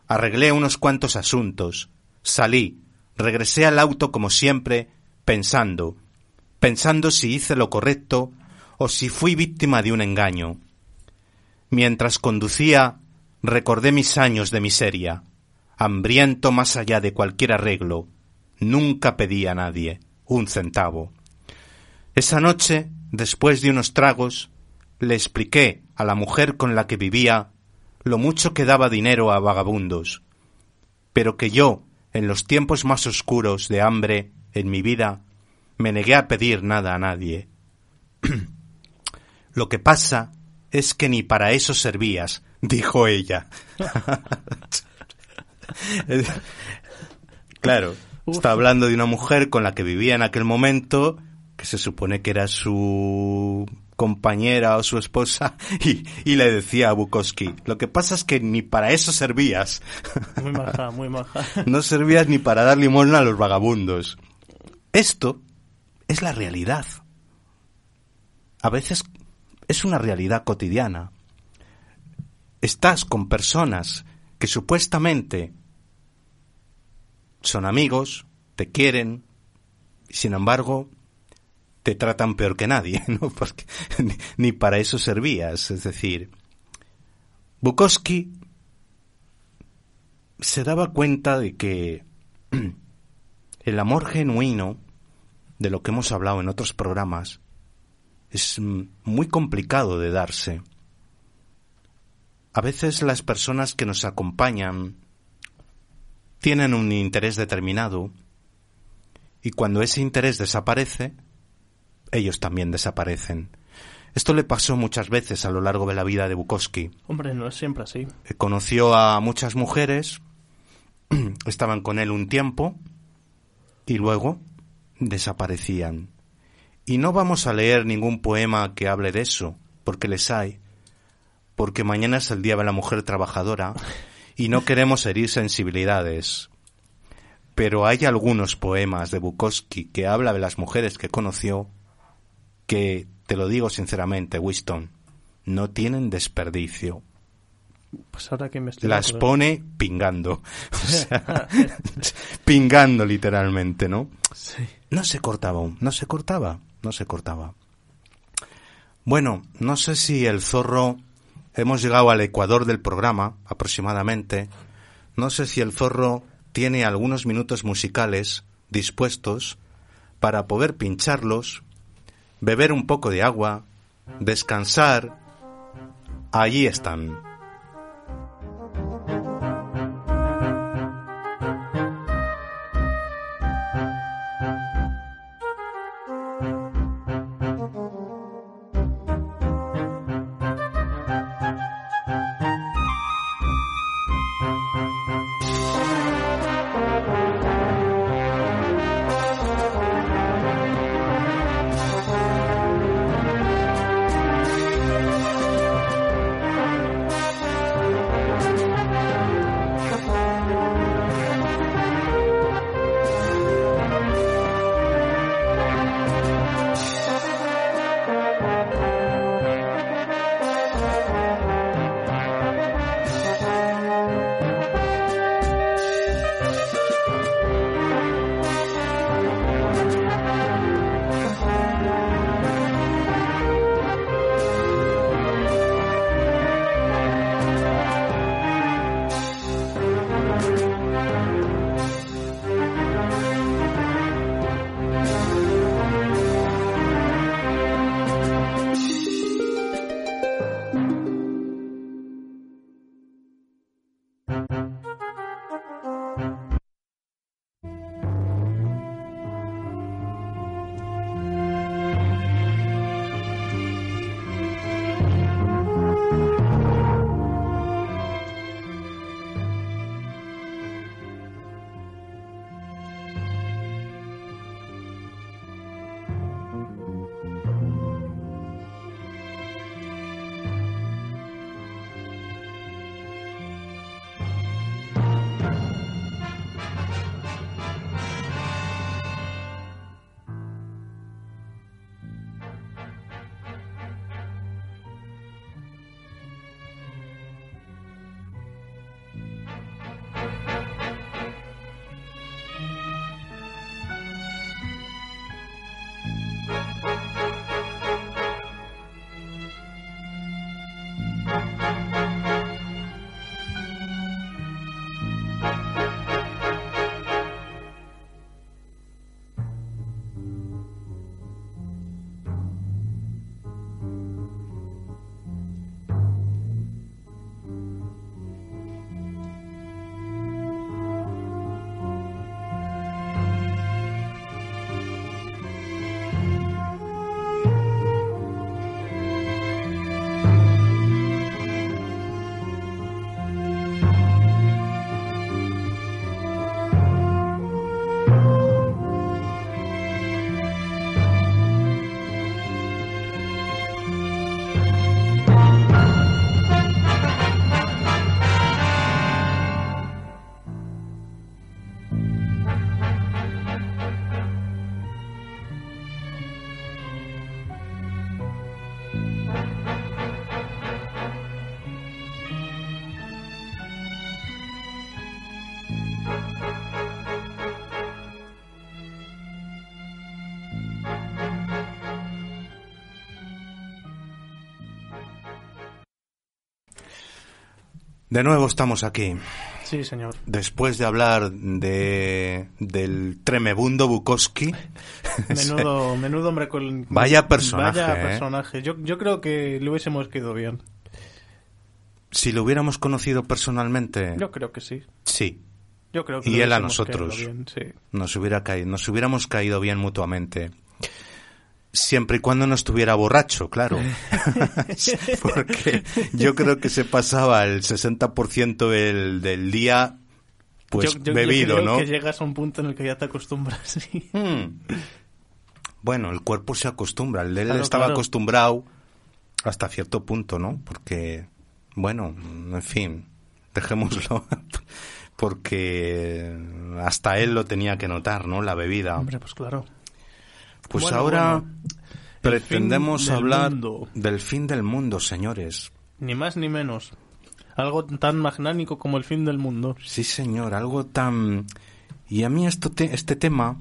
arreglé unos cuantos asuntos, salí, regresé al auto como siempre, pensando, pensando si hice lo correcto o si fui víctima de un engaño. Mientras conducía, recordé mis años de miseria, hambriento más allá de cualquier arreglo, nunca pedí a nadie un centavo. Esa noche, después de unos tragos, le expliqué a la mujer con la que vivía lo mucho que daba dinero a vagabundos, pero que yo, en los tiempos más oscuros de hambre en mi vida, me negué a pedir nada a nadie. lo que pasa es que ni para eso servías, dijo ella. claro, Uf. está hablando de una mujer con la que vivía en aquel momento, que se supone que era su compañera o su esposa, y, y le decía a Bukowski, lo que pasa es que ni para eso servías. Muy maja, muy maja. No servías ni para dar limosna a los vagabundos. Esto es la realidad. A veces es una realidad cotidiana. Estás con personas que supuestamente son amigos, te quieren, sin embargo te tratan peor que nadie, ¿no? Porque ni para eso servías. Es decir, Bukowski se daba cuenta de que el amor genuino, de lo que hemos hablado en otros programas, es muy complicado de darse. A veces las personas que nos acompañan tienen un interés determinado y cuando ese interés desaparece, ellos también desaparecen. Esto le pasó muchas veces a lo largo de la vida de Bukowski. Hombre, no es siempre así. Eh, Conoció a muchas mujeres, estaban con él un tiempo y luego desaparecían. Y no vamos a leer ningún poema que hable de eso, porque les hay, porque mañana es el Día de la Mujer Trabajadora y no queremos herir sensibilidades. Pero hay algunos poemas de Bukowski que habla de las mujeres que conoció que, te lo digo sinceramente, Winston, no tienen desperdicio Pues ahora que me estoy las pone pingando. O sea, pingando literalmente, ¿no? Sí. No se cortaba aún, no se cortaba, no se cortaba. Bueno, no sé si el zorro... Hemos llegado al ecuador del programa, aproximadamente. No sé si el zorro tiene algunos minutos musicales dispuestos para poder pincharlos, beber un poco de agua, descansar. Allí están. De nuevo estamos aquí. Sí, señor. Después de hablar de del tremebundo Bukowski. Menudo, menudo hombre con... Vaya personaje, Vaya ¿eh? personaje. Yo, yo creo que le hubiésemos quedado bien. si lo hubiéramos conocido personalmente, Yo creo que sí. sí, Yo creo que Y él a nosotros. bien, sí. nos hubiera caído, nos hubiéramos caído bien mutuamente. Siempre y cuando no estuviera borracho, claro. Porque yo creo que se pasaba el 60% del, del día pues Yo- yo- yo bebido, creo ¿no? que llegas a un punto en el que ya te acostumbras. sí. Hmm. Bueno, el cuerpo se acostumbra. Él Claro, estaba claro. acostumbrado hasta cierto punto, ¿no? Porque, bueno, en fin, dejémoslo. Porque hasta él lo tenía que notar, ¿no? La bebida. Hombre, pues claro. Pues Bueno, ahora bueno. Pretendemos del hablar del fin del mundo, señores. Ni más ni menos. Algo tan magnánico como el fin del mundo. Sí, señor, algo tan... Y a mí esto te- este tema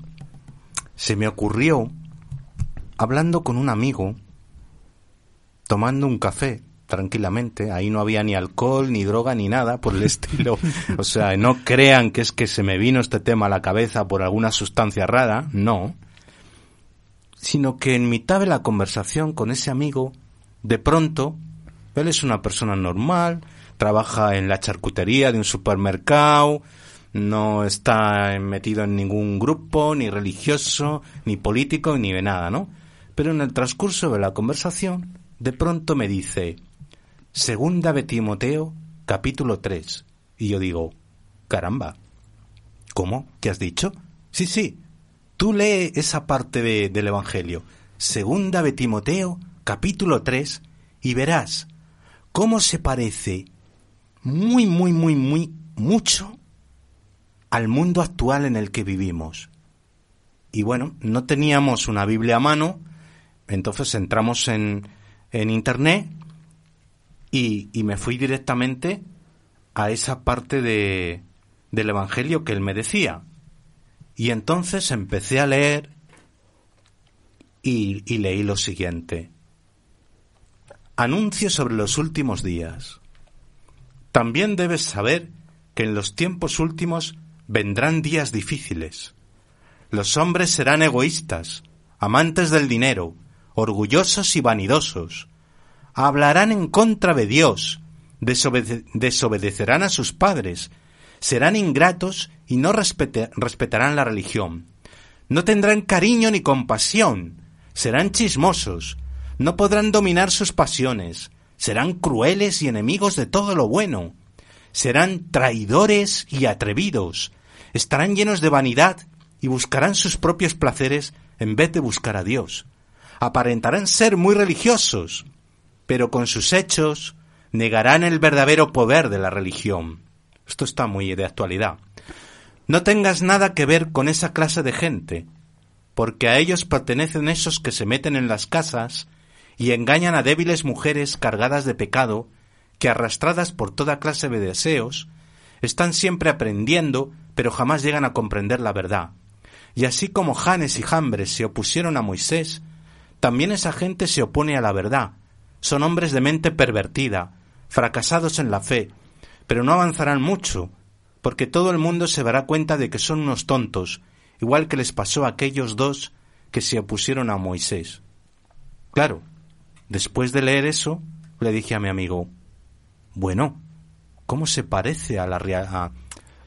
se me ocurrió hablando con un amigo, tomando un café tranquilamente. Ahí no había ni alcohol, ni droga, ni nada por el estilo. O sea, no crean que es que se me vino este tema a la cabeza por alguna sustancia rara, no. Sino que en mitad de la conversación con ese amigo, de pronto, él es una persona normal, trabaja en la charcutería de un supermercado, no está metido en ningún grupo, ni religioso, ni político, ni de nada, ¿no? Pero en el transcurso de la conversación, de pronto me dice, Segunda de Timoteo, capítulo 3. Y yo digo, caramba, ¿cómo? ¿Qué has dicho? Sí, sí, tú lee esa parte de- del Evangelio, Segunda de Timoteo, capítulo 3, y verás cómo se parece muy, muy, muy, muy, mucho al mundo actual en el que vivimos. Y bueno, no teníamos una Biblia a mano, entonces entramos en, en Internet y, y me fui directamente a esa parte de, del Evangelio que él me decía. Y entonces empecé a leer y, leí lo siguiente. Anuncio sobre los últimos días. También debes saber que en los tiempos últimos vendrán días difíciles. Los hombres serán egoístas, amantes del dinero, orgullosos y vanidosos. Hablarán en contra de Dios, desobede- desobedecerán a sus padres, serán ingratos y no respetarán la religión. No tendrán cariño ni compasión, serán chismosos, no podrán dominar sus pasiones, serán crueles y enemigos de todo lo bueno, serán traidores y atrevidos, estarán llenos de vanidad y buscarán sus propios placeres en vez de buscar a Dios. Aparentarán ser muy religiosos, pero con sus hechos negarán el verdadero poder de la religión. Esto está muy de actualidad. No tengas nada que ver con esa clase de gente, porque a ellos pertenecen esos que se meten en las casas y engañan a débiles mujeres cargadas de pecado, que arrastradas por toda clase de deseos, están siempre aprendiendo, pero jamás llegan a comprender la verdad. Y así como Janes y Jambres se opusieron a Moisés, también esa gente se opone a la verdad. Son hombres de mente pervertida, fracasados en la fe, pero no avanzarán mucho, porque todo el mundo se dará cuenta de que son unos tontos, igual que les pasó a aquellos dos que se opusieron a Moisés. Claro, después de leer eso, le dije a mi amigo, bueno, ¿cómo se parece a la a,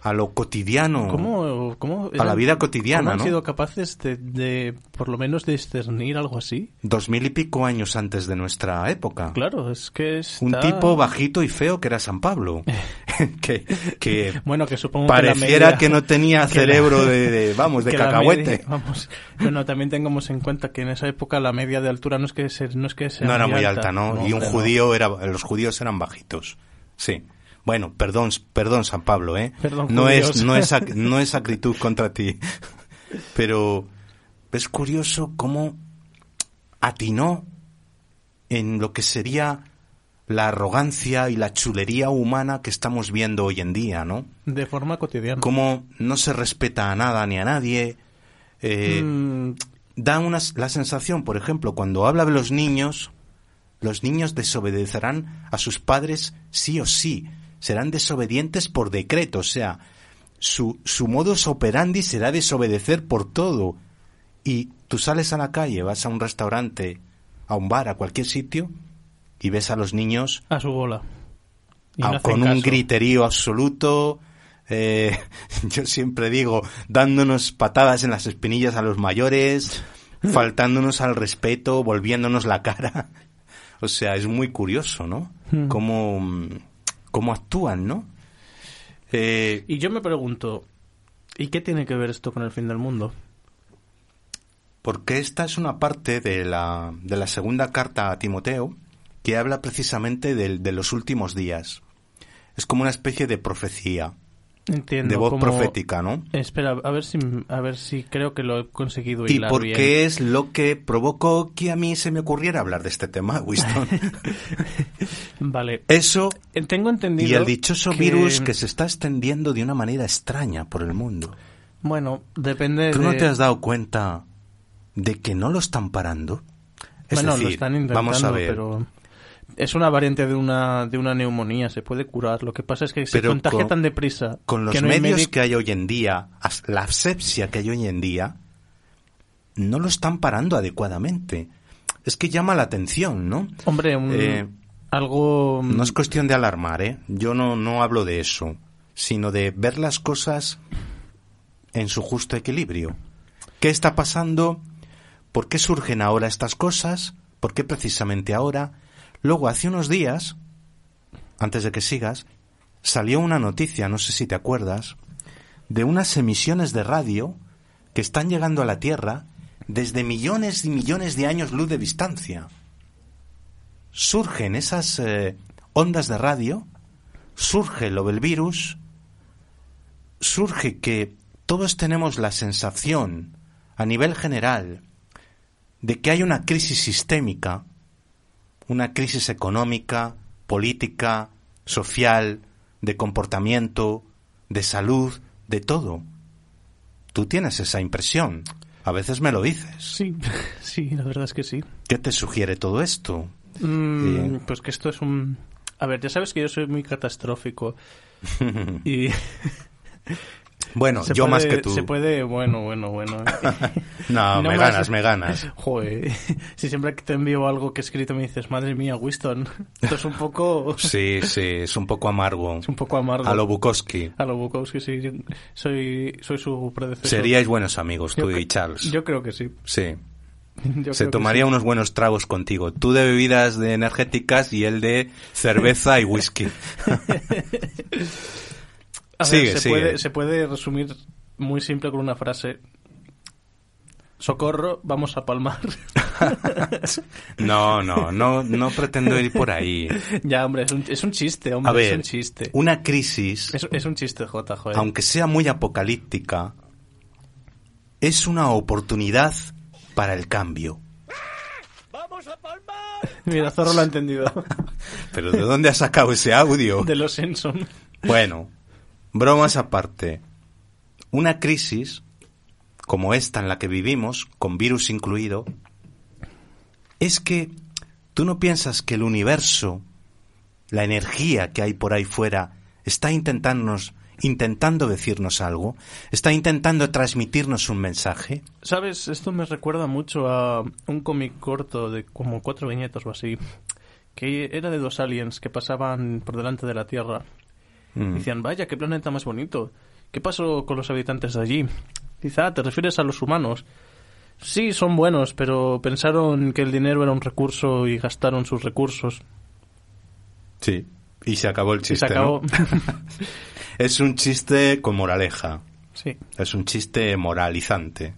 a lo cotidiano? ¿Cómo, cómo A la vida cotidiana, cómo han ¿no? sido capaces de, de, por lo menos, discernir algo así? Dos mil y pico años antes de nuestra época. Claro, es que está... Un tipo bajito y feo que era San Pablo. que, que Bueno, que supongo pareciera que, la media- que no tenía la- cerebro de, de- vamos, de cacahuete. media- vamos, bueno, también tengamos en cuenta que en esa época la media de altura no es que se- no es que sea No era muy alta, ¿no? y un judío era, los judíos eran bajitos. Sí. Bueno, perdón, perdón San Pablo, ¿eh? Perdón, no es, no es, no es acritud contra ti. Pero es curioso cómo atinó en lo que sería la arrogancia y la chulería humana que estamos viendo hoy en día, ¿no? De forma cotidiana. Cómo no se respeta a nada ni a nadie. eh, Mm, da una, la sensación, por ejemplo, cuando habla de los niños, los niños desobedecerán a sus padres sí o sí, serán desobedientes por decreto, o sea, su, su modus operandi será desobedecer por todo. Y tú sales a la calle, vas a un restaurante, a un bar, a cualquier sitio, y ves a los niños A su bola. Y no hacen con un griterío absoluto. eh, yo siempre digo, dándonos patadas en las espinillas a los mayores, faltándonos al respeto, volviéndonos la cara. O sea, es muy curioso, ¿no? Hmm. Cómo, mm, cómo actúan, ¿no? Eh, Y yo me pregunto, ¿y qué tiene que ver esto con el fin del mundo? porque esta es una parte de la, de la segunda carta a Timoteo que habla precisamente de los últimos días. Es como una especie de profecía, Entiendo. de voz como- profética, ¿no? Espera, a ver si a ver si creo que lo he conseguido ¿Y hilar por bien. qué es lo que provocó que a mí se me ocurriera hablar de este tema, Winston? Vale. Eso Eh, Tengo entendido. y el dichoso que- virus que se está extendiendo de una manera extraña por el mundo. Bueno, depende ¿Tú de. no te has dado cuenta de que no lo están parando? Es bueno, decir, lo están intentando, vamos a ver, pero es una variante de una de una neumonía, se puede curar. Lo que pasa es que se Pero contagia con- tan deprisa con los que no hay medios que hay hoy en día, la asepsia que hay hoy en día, no lo están parando adecuadamente. Es que llama la atención, ¿no? Hombre, un- Eh, algo No es cuestión de alarmar, ¿eh? Yo no, no hablo de eso, sino de ver las cosas en su justo equilibrio. ¿Qué está pasando? ¿Por qué surgen ahora estas cosas? ¿Por qué precisamente ahora? Luego, hace unos días, antes de que sigas, salió una noticia, no sé si te acuerdas, de unas emisiones de radio que están llegando a la Tierra desde millones y millones de años luz de distancia. Surgen esas eh, ondas de radio, surge lo del virus, surge que todos tenemos la sensación, a nivel general, de que hay una crisis sistémica, una crisis económica, política, social, de comportamiento, de salud, de todo. Tú tienes esa impresión. A veces me lo dices. Sí, sí, la verdad es que sí. ¿Qué te sugiere todo esto? Mm, Sí. Pues que esto es un... A ver, ya sabes que yo soy muy catastrófico. y Bueno, se yo puede- más que tú. Se puede... Bueno, bueno, bueno. No, No me ganas, has- me ganas. Joder, si siempre que te envío algo que he escrito me dices, madre mía, Winston, esto es un poco... Sí, sí, es un poco amargo. Es un poco amargo. A lo Bukowski. A lo Bukowski, sí. Soy, soy su predecesor. Seríais buenos amigos, tú Yo y Charles. Yo creo que sí. Sí. Yo Se tomaría sí. unos buenos tragos contigo. Tú de bebidas de energéticas y él de cerveza y whisky. A ver, se, sigue. Puede, se puede resumir muy simple con una frase. Socorro, vamos a palmar. No, no, no, no pretendo ir por ahí. ya, hombre, es un, es un chiste, hombre, A ver, es un chiste. una crisis, Es, es un chiste, J, joder. aunque sea muy apocalíptica, es una oportunidad para el cambio. Mira, Zorro lo ha entendido. Pero ¿de dónde has sacado ese audio? De los Simpson. Bueno, bromas aparte. Una crisis como esta en la que vivimos, con virus incluido, es que tú no piensas que el universo, la energía que hay por ahí fuera, está intentándonos, intentando decirnos algo, está intentando transmitirnos un mensaje. ¿Sabes? Esto me recuerda mucho a un cómic corto de como cuatro viñetas o así. Que era de dos aliens que pasaban por delante de la Tierra. Mm. Decían, vaya, qué planeta más bonito. ¿Qué pasó con los habitantes de allí? Quizá te refieres a los humanos. Sí, son buenos, pero pensaron que el dinero era un recurso y gastaron sus recursos. Sí. Y se acabó el y chiste. se acabó. ¿no? Es un chiste con moraleja. sí. Es un chiste moralizante,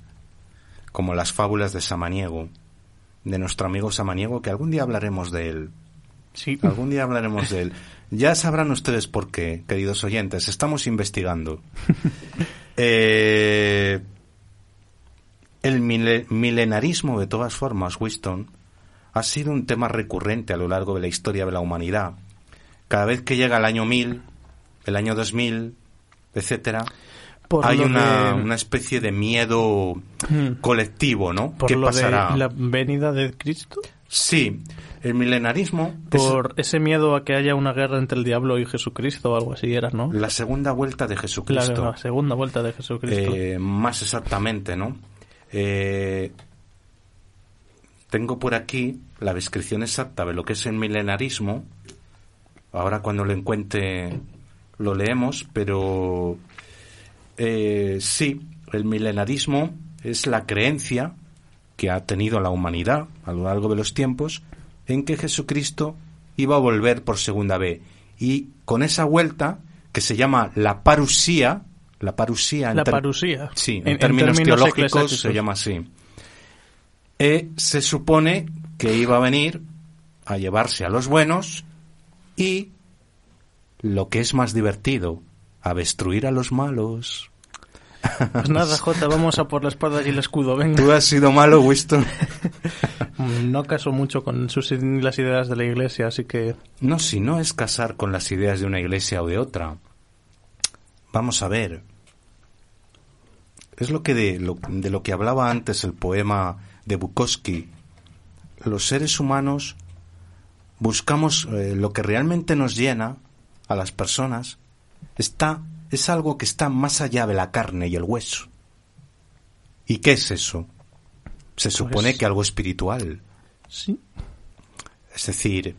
como las fábulas de Samaniego, de nuestro amigo Samaniego, que algún día hablaremos de él. Sí. Algún día hablaremos de él. Ya sabrán ustedes por qué, queridos oyentes. Estamos investigando. Eh, el mile- milenarismo, de todas formas, Winston, ha sido un tema recurrente a lo largo de la historia de la humanidad. Cada vez que llega el año 1000, el año 2000, etcétera, Por hay una, de- una especie de miedo Hmm. colectivo, ¿no? Por ¿Qué lo pasará? de la venida de Cristo. Sí, el milenarismo es Por ese miedo a que haya una guerra entre el diablo y Jesucristo o algo así era, ¿no? la segunda vuelta de Jesucristo. Claro, la segunda vuelta de Jesucristo. Eh, más exactamente, ¿no? Eh, tengo por aquí la descripción exacta de lo que es el milenarismo. Ahora cuando lo encuentre lo leemos, pero eh, sí, el milenarismo es la creencia que ha tenido la humanidad a lo largo de los tiempos en que Jesucristo iba a volver por segunda vez. Y con esa vuelta, que se llama la parusía, la parusía, en la parusía. Sí, en, términos, teológicos se llama así. Eh, se supone que iba a venir a llevarse a los buenos y, lo que es más divertido, a destruir a los malos. Pues nada, Jota, vamos a por la espada y el escudo, venga. Tú has sido malo, Winston. No caso mucho con sus, las ideas de la iglesia, así que... No, si no es casar con las ideas de una iglesia o de otra. Vamos a ver. Es lo que de lo, de lo que hablaba antes el poema de Bukowski. Los seres humanos buscamos eh, lo que realmente nos llena a las personas. Está es algo que está más allá de la carne y el hueso. ¿Y qué es eso? Se supone que algo espiritual. Sí. Es decir,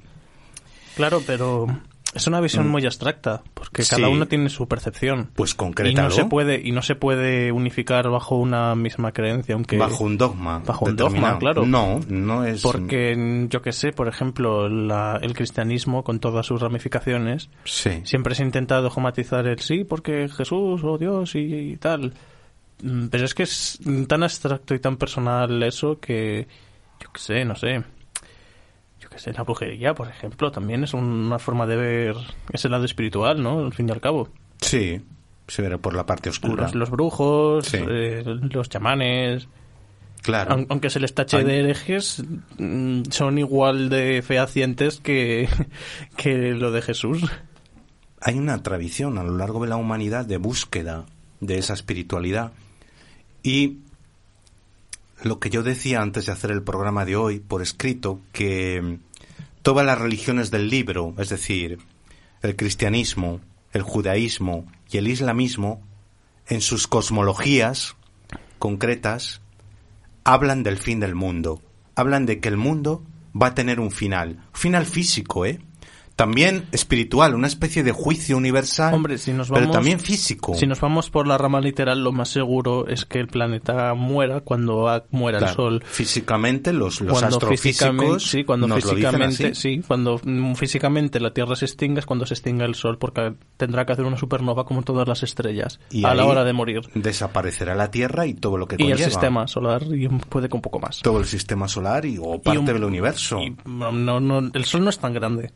Claro, pero es una visión muy abstracta, porque cada Mm. Uno tiene su percepción. pues Y concrétalo. no se puede y no se puede unificar bajo una misma creencia, aunque Bajo un dogma. Bajo un dogma, claro. No, no es. porque yo que sé, por ejemplo, la- el cristianismo con todas sus ramificaciones Sí. siempre se ha intentado dogmatizar el sí porque Jesús o Dios y, y tal. Mm, Pero es que es tan abstracto y tan personal eso que yo que sé, no sé. Que sé, la brujería, por ejemplo, también es una forma de ver ese lado espiritual, ¿no? Al fin y al cabo. Sí. Se verá por la parte oscura. Los, los brujos, Sí. eh, los chamanes, Claro. aun- aunque se les tache de herejes, mm, son igual de fehacientes que, que lo de Jesús. Hay una tradición a lo largo de la humanidad de búsqueda de esa espiritualidad. Y lo que yo decía antes de hacer el programa de hoy por escrito, que todas las religiones del libro, es decir, el cristianismo, el judaísmo y el islamismo, en sus cosmologías concretas, hablan del fin del mundo. Hablan de que el mundo va a tener un final. Final físico, ¿eh? También espiritual, una especie de juicio universal, Hombre, si nos pero vamos- también físico. Si nos vamos por la rama literal, lo más seguro es que el planeta muera cuando muera el Claro, Sol. Físicamente, los, los cuando físicamente, astrofísicos sí, cuando nos lo dicen físicamente, así. sí, cuando mm, físicamente la Tierra se extinga es cuando se extinga el Sol, porque tendrá que hacer una supernova como todas las estrellas Y a la hora de morir. Desaparecerá la Tierra y todo lo que Y el conlleva. sistema solar y puede con un poco más. Todo el sistema solar y, o Y parte un- del universo. y no, no, no, el Sol no es tan grande.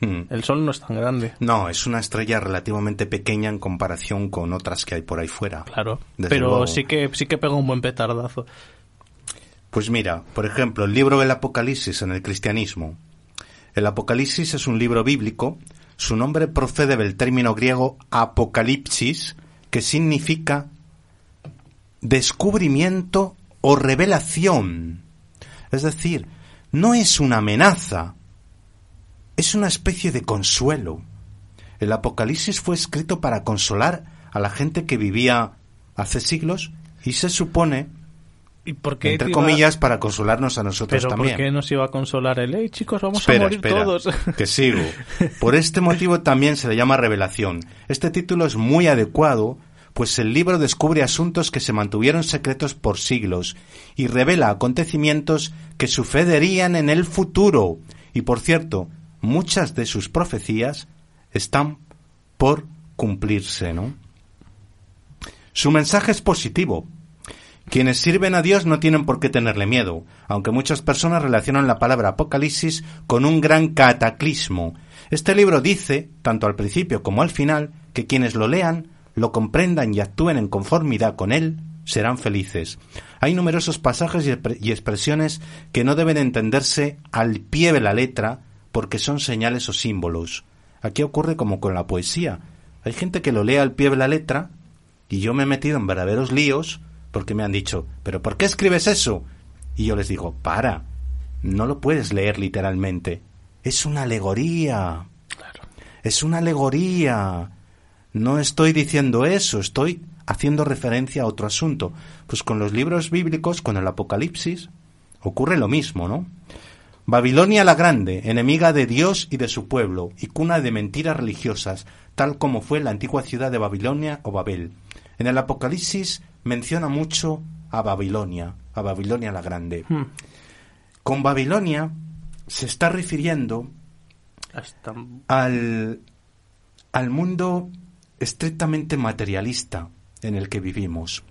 Mm. El Sol no es tan grande. No, es una estrella relativamente pequeña en comparación con otras que hay por ahí fuera. Claro, Desde pero luego. sí que sí que pega un buen petardazo. Pues mira, por ejemplo, el libro del Apocalipsis en el cristianismo. El Apocalipsis es un libro bíblico. Su nombre procede del término griego apocalipsis, que significa descubrimiento o revelación. Es decir, no es una amenaza, es una especie de consuelo. El Apocalipsis fue escrito para consolar a la gente que vivía hace siglos y se supone ¿Y por qué entre iba- comillas, para consolarnos a nosotros Pero también. ¿por qué nos iba a consolar el, hey chicos, vamos espera, a morir espera, todos? que sigo. Por este motivo también se le llama revelación. Este título es muy adecuado, pues el libro descubre asuntos que se mantuvieron secretos por siglos y revela acontecimientos que sucederían en el futuro. Y por cierto, muchas de sus profecías están por cumplirse, ¿no? Su mensaje es positivo, quienes sirven a Dios no tienen por qué tenerle miedo, aunque muchas personas relacionan la palabra Apocalipsis con un gran cataclismo. Este libro dice, tanto al principio como al final, que quienes lo lean, lo comprendan y actúen en conformidad con él, serán felices. Hay numerosos pasajes y expre- y expresiones que no deben entenderse al pie de la letra porque son señales o símbolos. Aquí ocurre como con la poesía. Hay gente que lo lee al pie de la letra y yo me he metido en verdaderos líos porque me han dicho, ¿pero por qué escribes eso? Y yo les digo, para, no lo puedes leer literalmente. Es una alegoría. Es una alegoría. No estoy diciendo eso, estoy haciendo referencia a otro asunto. Pues con los libros bíblicos, con el Apocalipsis, ocurre lo mismo, ¿no? Babilonia la Grande, enemiga de Dios y de su pueblo, y cuna de mentiras religiosas, tal como fue la antigua ciudad de Babilonia o Babel. En el Apocalipsis menciona mucho a Babilonia, a Babilonia la Grande. Hmm. Con Babilonia se está refiriendo Hasta... al, al mundo estrictamente materialista en el que vivimos.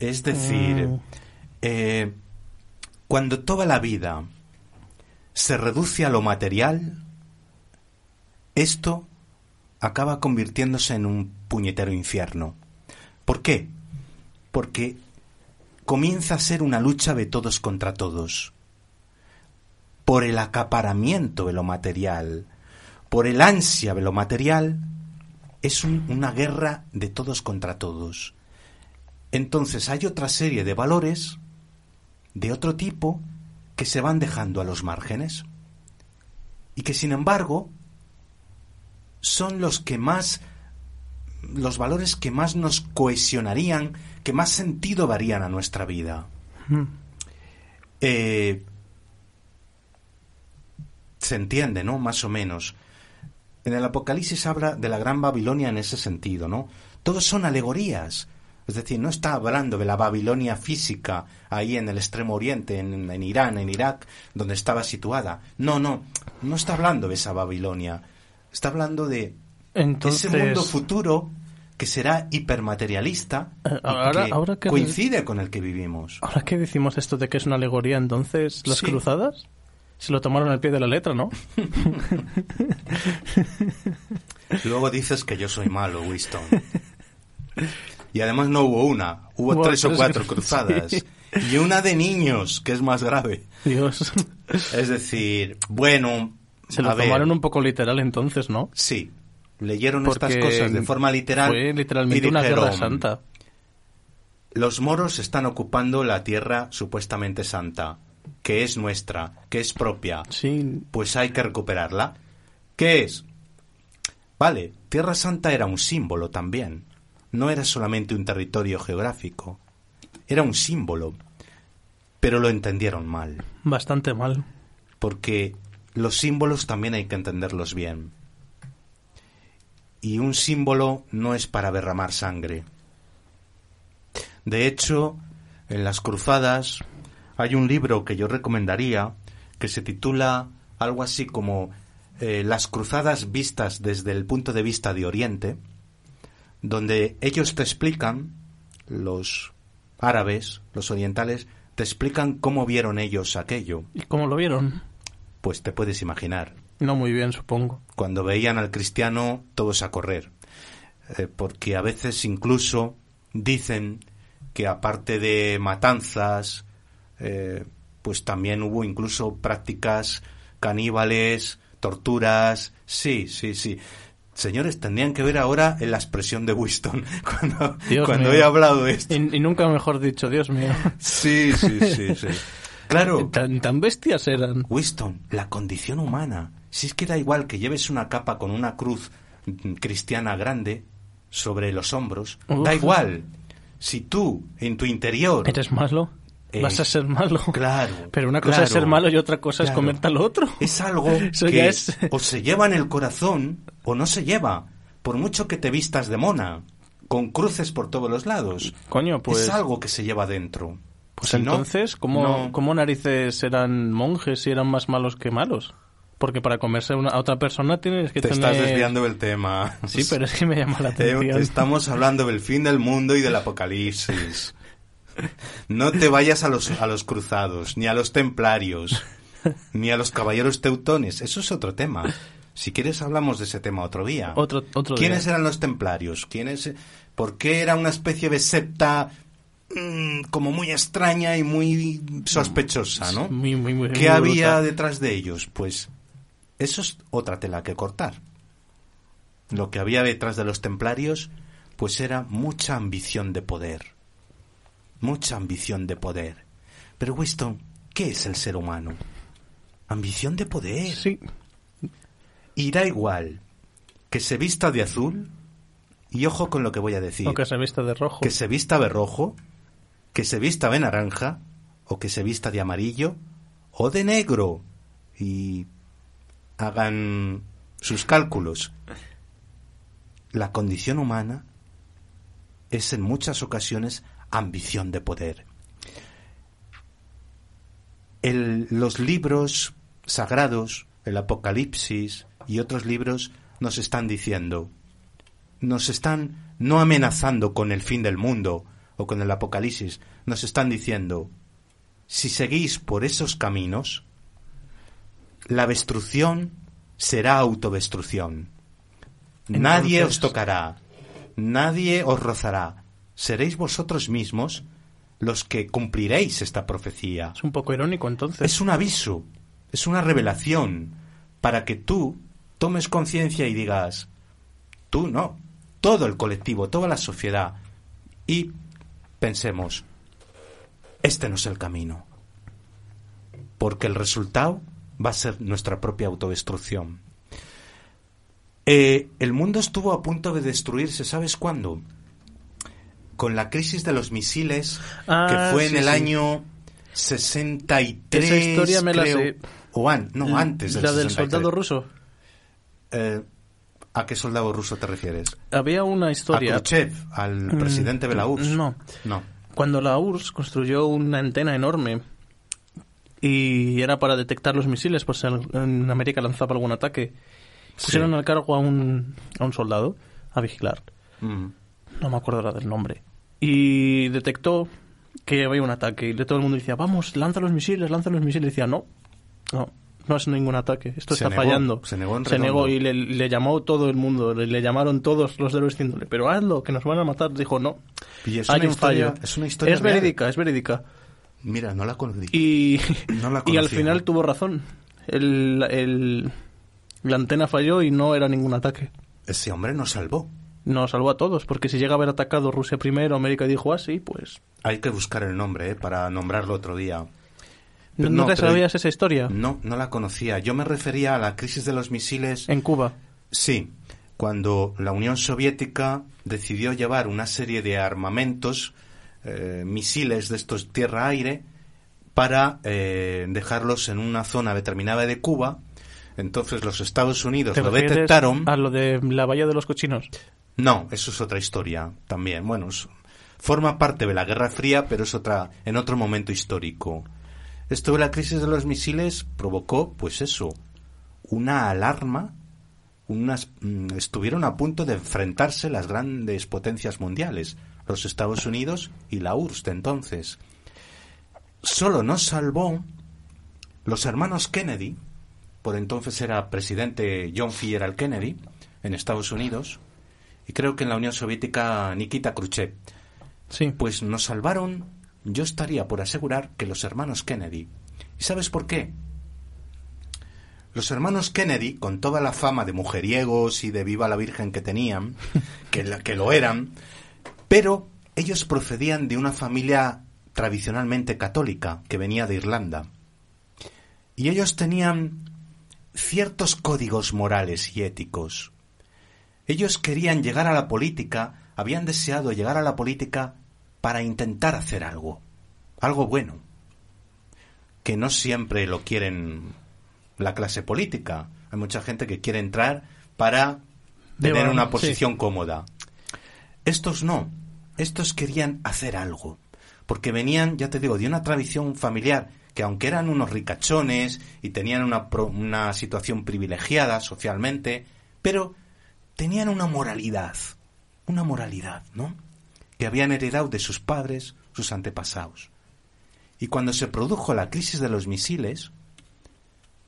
Es decir, Mm. eh, cuando toda la vida se reduce a lo material, esto acaba convirtiéndose en un puñetero infierno. ¿Por qué? Porque comienza a ser una lucha de todos contra todos. Por el acaparamiento de lo material, por el ansia de lo material, es un- una guerra de todos contra todos. Entonces hay otra serie de valores de otro tipo que se van dejando a los márgenes y que sin embargo son los que más los valores que más nos cohesionarían, que más sentido darían a nuestra vida. Hmm. Eh, se entiende, ¿no? Más o menos. En el Apocalipsis habla de la Gran Babilonia en ese sentido, ¿no? Todos son alegorías. Es decir, no está hablando de la Babilonia física ahí en el extremo oriente, en, en Irán, en Irak, donde estaba situada. No, no, no está hablando de esa Babilonia. Está hablando de Entonces, ese mundo futuro que será hipermaterialista Eh, ahora- que ahora que- coincide con el que vivimos. ahora que decimos esto de que es una alegoría, entonces, ¿las Sí. cruzadas? Se lo tomaron al pie de la letra, ¿no? Luego dices que yo soy malo, Winston. Y además no hubo una, hubo Hubo tres o cuatro sí. cruzadas. Y una de niños, que es más grave. Dios. Es decir, bueno, Se lo ver, tomaron un poco literal entonces, ¿no? sí, leyeron Porque estas cosas de forma literal. Fue literalmente y una guerra santa. Los moros están ocupando la tierra supuestamente santa, que es nuestra, que es propia. Sí, pues hay que recuperarla. ¿Qué es? Vale, Tierra Santa era un símbolo también. No era solamente un territorio geográfico. Era un símbolo. Pero lo entendieron mal. bastante mal. Porque los símbolos también hay que entenderlos bien. Y un símbolo no es para derramar sangre. De hecho, en las cruzadas hay un libro que yo recomendaría que se titula algo así como eh, Las cruzadas vistas desde el punto de vista de Oriente, donde ellos te explican, los árabes, los orientales, te explican cómo vieron ellos aquello. ¿Y cómo lo vieron? Pues te puedes imaginar. No muy bien, supongo. Cuando veían al cristiano, todos a correr. Eh, porque a veces incluso dicen que aparte de matanzas, eh, pues también hubo incluso prácticas caníbales, torturas. Sí, sí, sí. Señores, tendrían que ver ahora en la expresión de Winston cuando, Dios cuando mío. he hablado de esto. Y, y nunca mejor dicho, Dios mío. Sí, sí, sí, sí. Claro, Tan, tan bestias eran. Winston, la condición humana. Si es que da igual que lleves una capa con una cruz mm, cristiana grande sobre los hombros, Uf. da igual. Si tú, en tu interior... ¿Eres malo? Eh, Vas a ser malo. Claro. Pero una cosa es ser malo y otra cosa es comerte al otro. Es algo Eso que ya es- o se lleva en el corazón o no se lleva. Por mucho que te vistas de mona, con cruces por todos los lados. Coño, pues... es algo que se lleva dentro. Pues Si no, entonces, ¿cómo, no- ¿cómo narices eran monjes si eran más malos que malos? Porque para comerse una- a otra persona tienes que Te tener... estás desviando del tema. Sí, pero es que me llama la Eh, atención. Estamos hablando del fin del mundo y del apocalipsis. No te vayas a los, a los cruzados, ni a los templarios, ni a los caballeros teutones. Eso es otro tema. Si quieres hablamos de ese tema otro día. Otro, otro ¿Quiénes día. eran los templarios? ¿Quiénes, ¿Por qué era una especie de secta mm, como muy extraña y muy sospechosa, no? Muy, muy, muy, ¿Qué había brutal. detrás de ellos? Pues eso es otra tela que cortar. Lo que había detrás de los templarios, pues era mucha ambición de poder. Mucha ambición de poder. Pero Winston, ¿qué es el ser humano? Ambición de poder. Sí. Y da igual que se vista de azul, y ojo con lo que voy a decir. O que se vista de rojo. que se vista de rojo, que se vista de naranja, o que se vista de amarillo, o de negro. Y hagan sus cálculos. La condición humana es en muchas ocasiones ambición de poder. El- los libros sagrados, el Apocalipsis y otros libros nos están diciendo, nos están no amenazando con el fin del mundo o con el Apocalipsis, nos están diciendo, si seguís por esos caminos, la destrucción será autodestrucción. Nadie os tocará, nadie os rozará. Seréis vosotros mismos los que cumpliréis esta profecía. Es un poco irónico entonces. Es un aviso, es una revelación para que tú tomes conciencia y digas, tú no, todo el colectivo, toda la sociedad, y pensemos, este no es el camino, porque el resultado va a ser nuestra propia autodestrucción. Eh, el mundo estuvo a punto de destruirse, ¿sabes cuándo? Con la crisis de los misiles, Ah, que fue en sí, el sí. año 63, Esa historia me la creo. sé. O an- no, antes del La del 63. soldado ruso. Eh, ¿A qué soldado ruso te refieres? Había una ¿A historia. Khrushchev? ¿Al Mm, presidente de la URSS? No. No. Cuando la URSS construyó una antena enorme y era para detectar los misiles, pues en, en América lanzaba algún ataque, pusieron Sí. al cargo a un, a un soldado a vigilar. Mm. No me acuerdo ahora del nombre. Y detectó que había un ataque y de todo el mundo decía, vamos, lanza los misiles, lanza los misiles. Y decía, no, no, no es ningún ataque, esto Se está negó, fallando. se negó en Se negó y le, le llamó todo el mundo, le, le llamaron todos los héroes diciéndole, pero hazlo, que nos van a matar. Dijo, no, Y es hay una un historia- fallo. es una historia real. verídica, es verídica. Mira, no la conocí. Y, No la y al final tuvo razón. El, el- la antena falló y no era ningún ataque. Ese hombre nos salvó. Nos salvó a todos, porque si llega a haber atacado Rusia primero, América dijo así, pues... Hay que buscar el nombre, ¿eh? Para nombrarlo otro día. ¿No, No, te pero- sabías esa historia? No, no la conocía. Yo me refería a la crisis de los misiles. En Cuba. Sí, cuando la Unión Soviética decidió llevar una serie de armamentos, eh, misiles de estos tierra-aire, para eh, dejarlos en una zona determinada de Cuba. Entonces los Estados Unidos ¿Te lo detectaron. a lo de la Bahía de los Cochinos? No, eso es otra historia también. Bueno, forma parte de la Guerra Fría, pero es otra en otro momento histórico. Esto de la crisis de los misiles provocó, pues eso, una alarma. Unas, mm, estuvieron a punto de enfrentarse las grandes potencias mundiales, los Estados Unidos y la URSS entonces. Solo nos salvó los hermanos Kennedy, por entonces era presidente John F. Kennedy en Estados Unidos, y creo que en la Unión Soviética Nikita Khrushchev. Sí. Pues nos salvaron, yo estaría por asegurar que los hermanos Kennedy. ¿Y sabes por qué? Los hermanos Kennedy, con toda la fama de mujeriegos y de viva la Virgen que tenían, que, la- que lo eran, pero ellos procedían de una familia tradicionalmente católica que venía de Irlanda. Y ellos tenían ciertos códigos morales y éticos. Ellos querían llegar a la política, habían deseado llegar a la política para intentar hacer algo, algo bueno, que no siempre lo quieren la clase política. Hay mucha gente que quiere entrar para tener una sí. posición cómoda. Estos no, estos querían hacer algo, porque venían, ya te digo, de una tradición familiar que aunque eran unos ricachones y tenían una, una situación privilegiada socialmente, pero tenían una moralidad, una moralidad, ¿no? Que habían heredado de sus padres, sus antepasados. Y cuando se produjo la crisis de los misiles,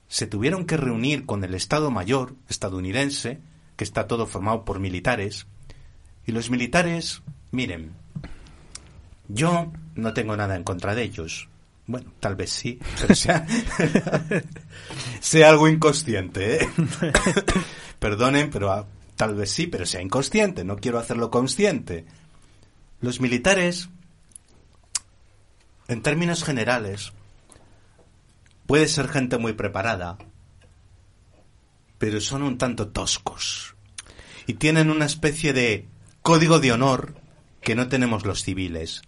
se tuvieron que reunir con el Estado Mayor estadounidense, que está todo formado por militares, y los militares, miren, yo no tengo nada en contra de ellos. Bueno, tal vez sí, pero sea, sea algo inconsciente, ¿eh? Perdonen, pero tal vez sí, pero sea inconsciente, no quiero hacerlo consciente. Los militares, en términos generales, puede ser gente muy preparada, pero son un tanto toscos. Y tienen una especie de código de honor que no tenemos los civiles.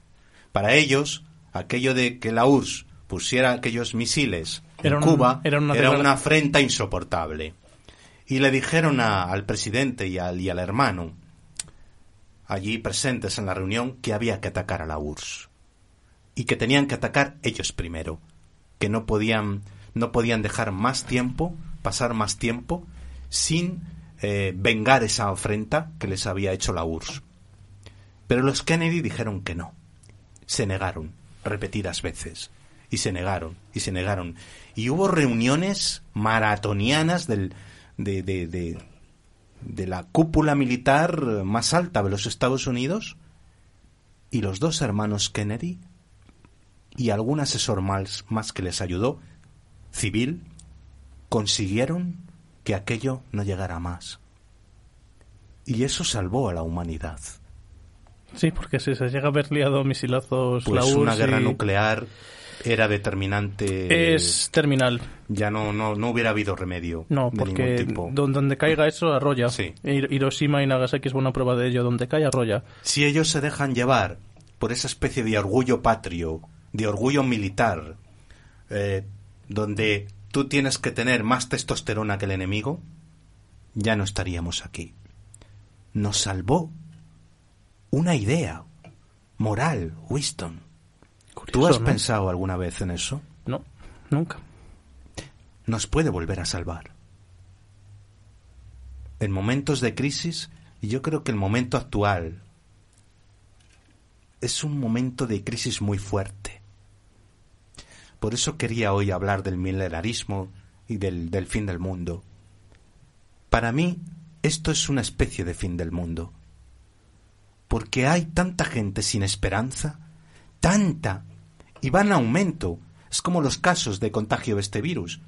Para ellos, aquello de que la URSS pusiera aquellos misiles Era en Cuba era una era una afrenta insoportable. Y le dijeron a- al presidente y al, y al hermano, allí presentes en la reunión, que había que atacar a la URSS. Y que tenían que atacar ellos primero. Que no podían, no podían dejar más tiempo, pasar más tiempo, sin eh, vengar esa afrenta que les había hecho la URSS. Pero los Kennedy dijeron que no. Se negaron repetidas veces. Y se negaron, y se negaron. Y hubo reuniones maratonianas del, de, de, de, de la cúpula militar más alta de los Estados Unidos y los dos hermanos Kennedy y algún asesor más, más que les ayudó, civil, consiguieron que aquello no llegara más. Y eso salvó a la humanidad. Sí, porque si se llega a haber liado misilazos la Pues una URSS guerra y- nuclear era determinante. es terminal. Ya no, no, no hubiera habido remedio. No, porque ningún tipo. don- donde caiga eso arrolla. Sí. Hir- Hiroshima y Nagasaki es buena prueba de ello. Donde cae arrolla. Si ellos se dejan llevar por esa especie de orgullo patrio, de orgullo militar, eh, donde tú tienes que tener más testosterona que el enemigo, ya no estaríamos aquí. Nos salvó una idea moral, Winston. ¿Tú has ¿no? pensado alguna vez en eso? No, nunca. nos puede volver a salvar. En momentos de crisis, y yo creo que el momento actual es un momento de crisis muy fuerte. Por eso quería hoy hablar del milenarismo y del, del fin del mundo. Para mí, esto es una especie de fin del mundo. Porque hay tanta gente sin esperanza, tanta, y va en aumento. Es como los casos de contagio de este virus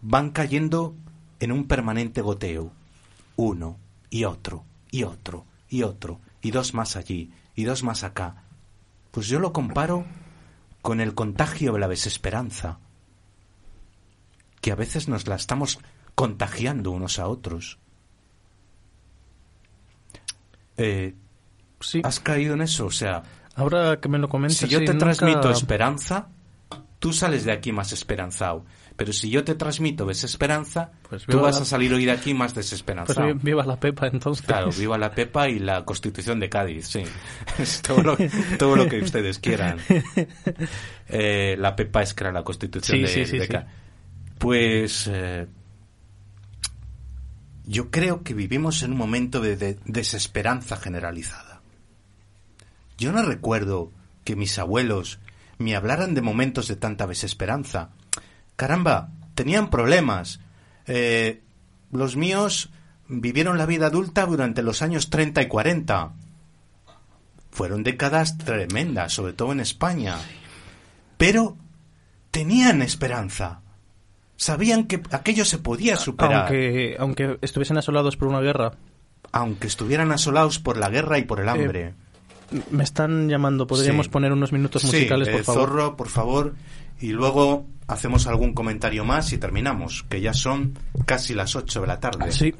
van cayendo en un permanente goteo. Uno y otro y otro y otro y dos más allí y dos más acá. Pues yo lo comparo con el contagio de la desesperanza, que a veces nos la estamos contagiando unos a otros. Eh, Sí. ¿Has caído en eso? O sea, Ahora que me lo comentas, si yo te nunca- transmito esperanza, tú sales de aquí más esperanzado. Pero si yo te transmito desesperanza, Pues tú vas la- a salir hoy de aquí más Pues desesperanzado. vi- viva la Pepa entonces. Claro, viva la Pepa y la Constitución de Cádiz, sí. Es todo lo, todo lo que ustedes quieran. Eh, la Pepa es era la Constitución Sí, de, sí, sí, de. Ca- Pues eh, yo creo que vivimos en un momento de, de desesperanza generalizada. Yo no recuerdo que mis abuelos me hablaran de momentos de tanta desesperanza. Caramba, tenían problemas. Eh, los míos vivieron la vida adulta durante los años 30 y 40. Fueron décadas tremendas, sobre todo en España. Pero tenían esperanza. Sabían que aquello se podía superar, Aunque, aunque estuviesen asolados por una guerra. aunque estuvieran asolados por la guerra y por el hambre. Me están llamando. ¿Podríamos Sí. poner unos minutos musicales, sí, por eh, favor? Zorro, por favor. Y luego hacemos algún comentario más y terminamos, que ya son casi las 8 de la tarde. Sí.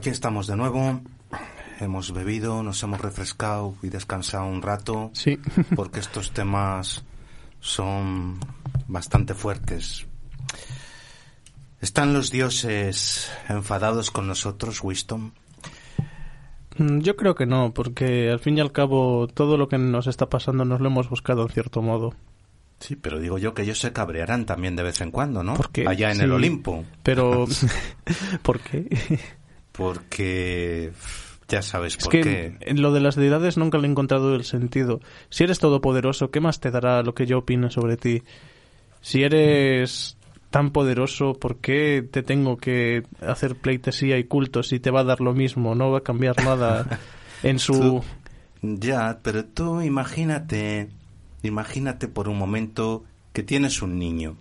Aquí estamos de nuevo. Hemos bebido, nos hemos refrescado y descansado un rato. Sí. Porque estos temas son bastante fuertes. ¿Están los dioses enfadados con nosotros, Winston? Mm, Yo creo que no, porque al fin y al cabo todo lo que nos está pasando nos lo hemos buscado en cierto modo. Sí, pero digo yo que ellos se cabrearán también de vez en cuando, ¿no? Porque Allá en sí, el Olimpo. Pero ¿por qué? Porque ya sabes Es por que qué. en lo de las deidades nunca le he encontrado el sentido. Si eres todopoderoso, ¿qué más te dará lo que yo opine sobre ti? Si eres tan poderoso, ¿por qué te tengo que hacer pleitesía y culto si te va a dar lo mismo? No va a cambiar nada en su... Tú- Ya, pero tú imagínate, imagínate por un momento que tienes un niño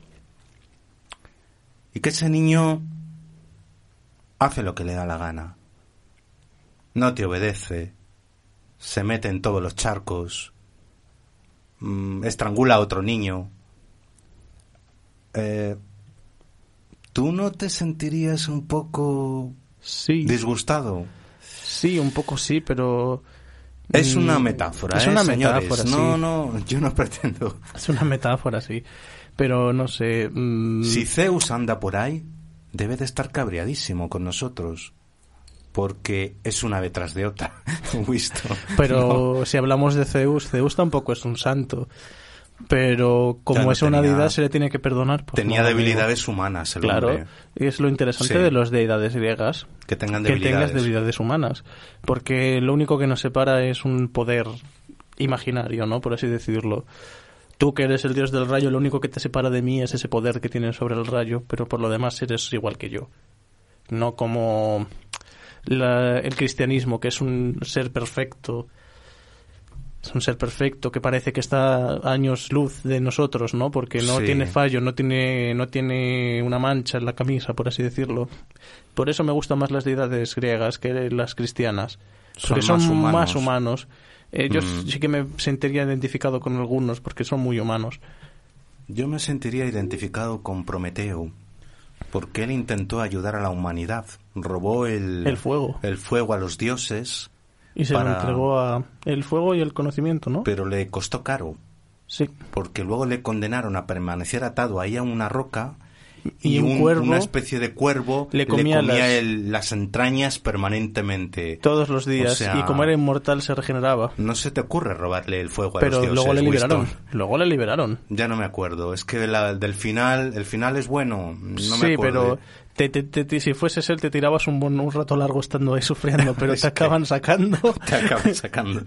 y que ese niño hace lo que le da la gana, no te obedece, se mete en todos los charcos, mm, estrangula a otro niño. Eh, ¿Tú no te sentirías un poco Sí, disgustado? sí, un poco sí, pero... Es mm, una metáfora, Es ¿eh, una señores? metáfora, No, sí. no, yo no pretendo. Es una metáfora, sí. Pero no sé... mm, Si Zeus anda por ahí, debe de estar cabreadísimo con nosotros. Porque es una detrás de otra. Winston. Pero si hablamos de Zeus, Zeus tampoco es un santo. Pero como es una deidad, se le tiene que perdonar. pues Tenía no, debilidades humanas el Claro, hombre. y es lo interesante Sí. de las deidades griegas. Que tengan Que tengas debilidades. debilidades humanas. Porque lo único que nos separa es un poder imaginario, ¿no? Por así decirlo. Tú que eres el dios del rayo, lo único que te separa de mí es ese poder que tienes sobre el rayo, pero por lo demás eres igual que yo. No como la- el cristianismo, que es un ser perfecto. Es un ser perfecto que parece que está a años luz de nosotros, ¿no? Porque no Sí. tiene fallo, no tiene, no tiene una mancha en la camisa, por así decirlo. Por eso me gustan más las deidades griegas que las cristianas. Porque Son son, más más humanos. Eh, yo Mm. sí que me sentiría identificado con algunos porque son muy humanos. Yo me sentiría identificado con Prometeo. Porque él intentó ayudar a la humanidad. Robó el, El fuego. el fuego a los dioses, Y se Para- lo entregó a el fuego y el conocimiento, ¿no? pero le costó caro. Sí. porque luego le condenaron a permanecer atado ahí a una roca Y un cuervo una especie de cuervo le comía las- el- las entrañas permanentemente. Todos los días. O sea, y como era inmortal, se regeneraba. No se te ocurre robarle el fuego a Pero los dioses, luego le liberaron. Winston. Luego le liberaron. Ya no me acuerdo. Es que la- del final, el final es bueno. No me sí, acuerdo. pero te- te- te- si fueses él te tirabas un, un rato largo estando ahí sufriendo, pero te acaban sacando. Te acaban sacando.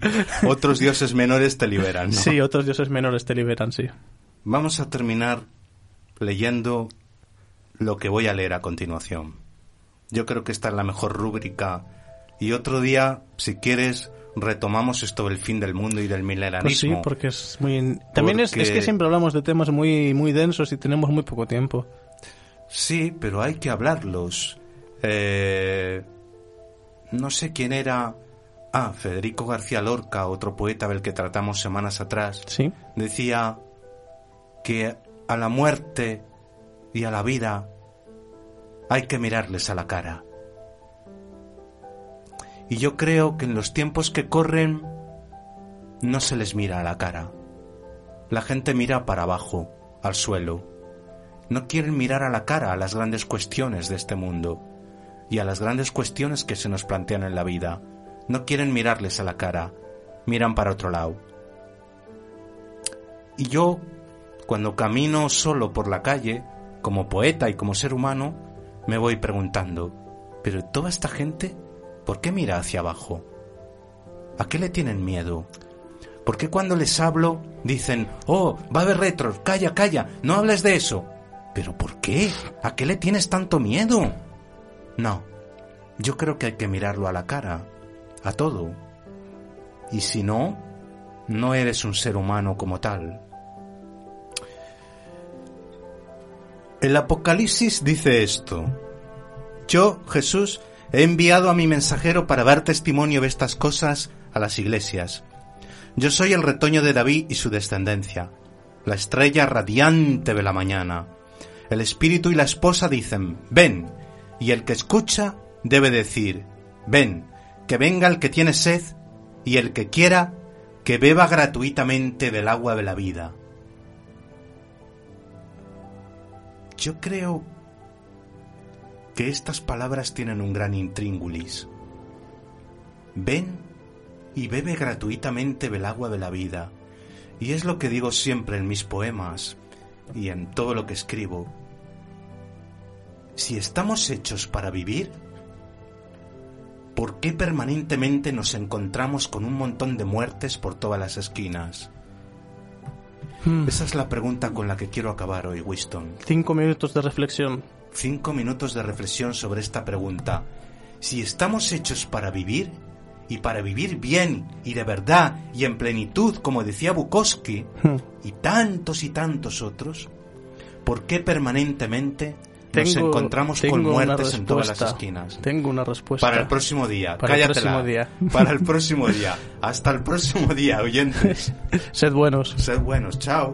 Otros dioses menores te liberan. ¿no? Sí, otros dioses menores te liberan, sí. Vamos a terminar leyendo lo que voy a leer a continuación. Yo creo que esta es la mejor rúbrica. Y otro día, si quieres, retomamos esto del fin del mundo y del Pues sí, milenarismo. porque es muy... También es, es que siempre hablamos de temas muy, muy densos y tenemos muy poco tiempo. Sí, pero hay que hablarlos. Eh, no sé quién era. Ah, Federico García Lorca, otro poeta del que tratamos semanas atrás. Sí. decía que a la muerte y a la vida hay que mirarles a la cara. Y yo creo que en los tiempos que corren no se les mira a la cara. La gente mira para abajo, al suelo. No quieren mirar a la cara a las grandes cuestiones de este mundo y a las grandes cuestiones que se nos plantean en la vida. No quieren mirarles a la cara, miran para otro lado. Y yo, cuando camino solo por la calle, como poeta y como ser humano, me voy preguntando, pero toda esta gente, ¿por qué mira hacia abajo? ¿A qué le tienen miedo? ¿Por qué cuando les hablo dicen, oh, va a haber retros, calla, calla, no hables de eso? ¿Pero por qué? ¿A qué le tienes tanto miedo? No, yo creo que hay que mirarlo a la cara, a todo. Y si no, no eres un ser humano como tal. El Apocalipsis dice esto. Yo, Jesús, he enviado a mi mensajero para dar testimonio de estas cosas a las iglesias. Yo soy el retoño de David y su descendencia, la estrella radiante de la mañana. El espíritu y la esposa dicen, ven, y el que escucha debe decir, Ven, que venga el que tiene sed y el que quiera, que beba gratuitamente del agua de la vida. Yo creo que estas palabras tienen un gran intríngulis. Ven y bebe gratuitamente del agua de la vida. Y es lo que digo siempre en mis poemas y en todo lo que escribo. Si estamos hechos para vivir, ¿por qué permanentemente nos encontramos con un montón de muertes por todas las esquinas? Hmm. Esa es la pregunta con la que quiero acabar hoy, Winston. Cinco minutos de reflexión. Cinco minutos de reflexión sobre esta pregunta. Si estamos hechos para vivir, y para vivir bien y de verdad y en plenitud, como decía Bukowski, Hmm. y tantos y tantos otros, ¿por qué permanentemente nos Tengo- encontramos con tengo una muertes en todas las esquinas? Tengo una respuesta. Para el próximo día, Para el cállatela. próximo día. Para el próximo día. Hasta el próximo día, oyentes. Sed buenos. Sed buenos, chao.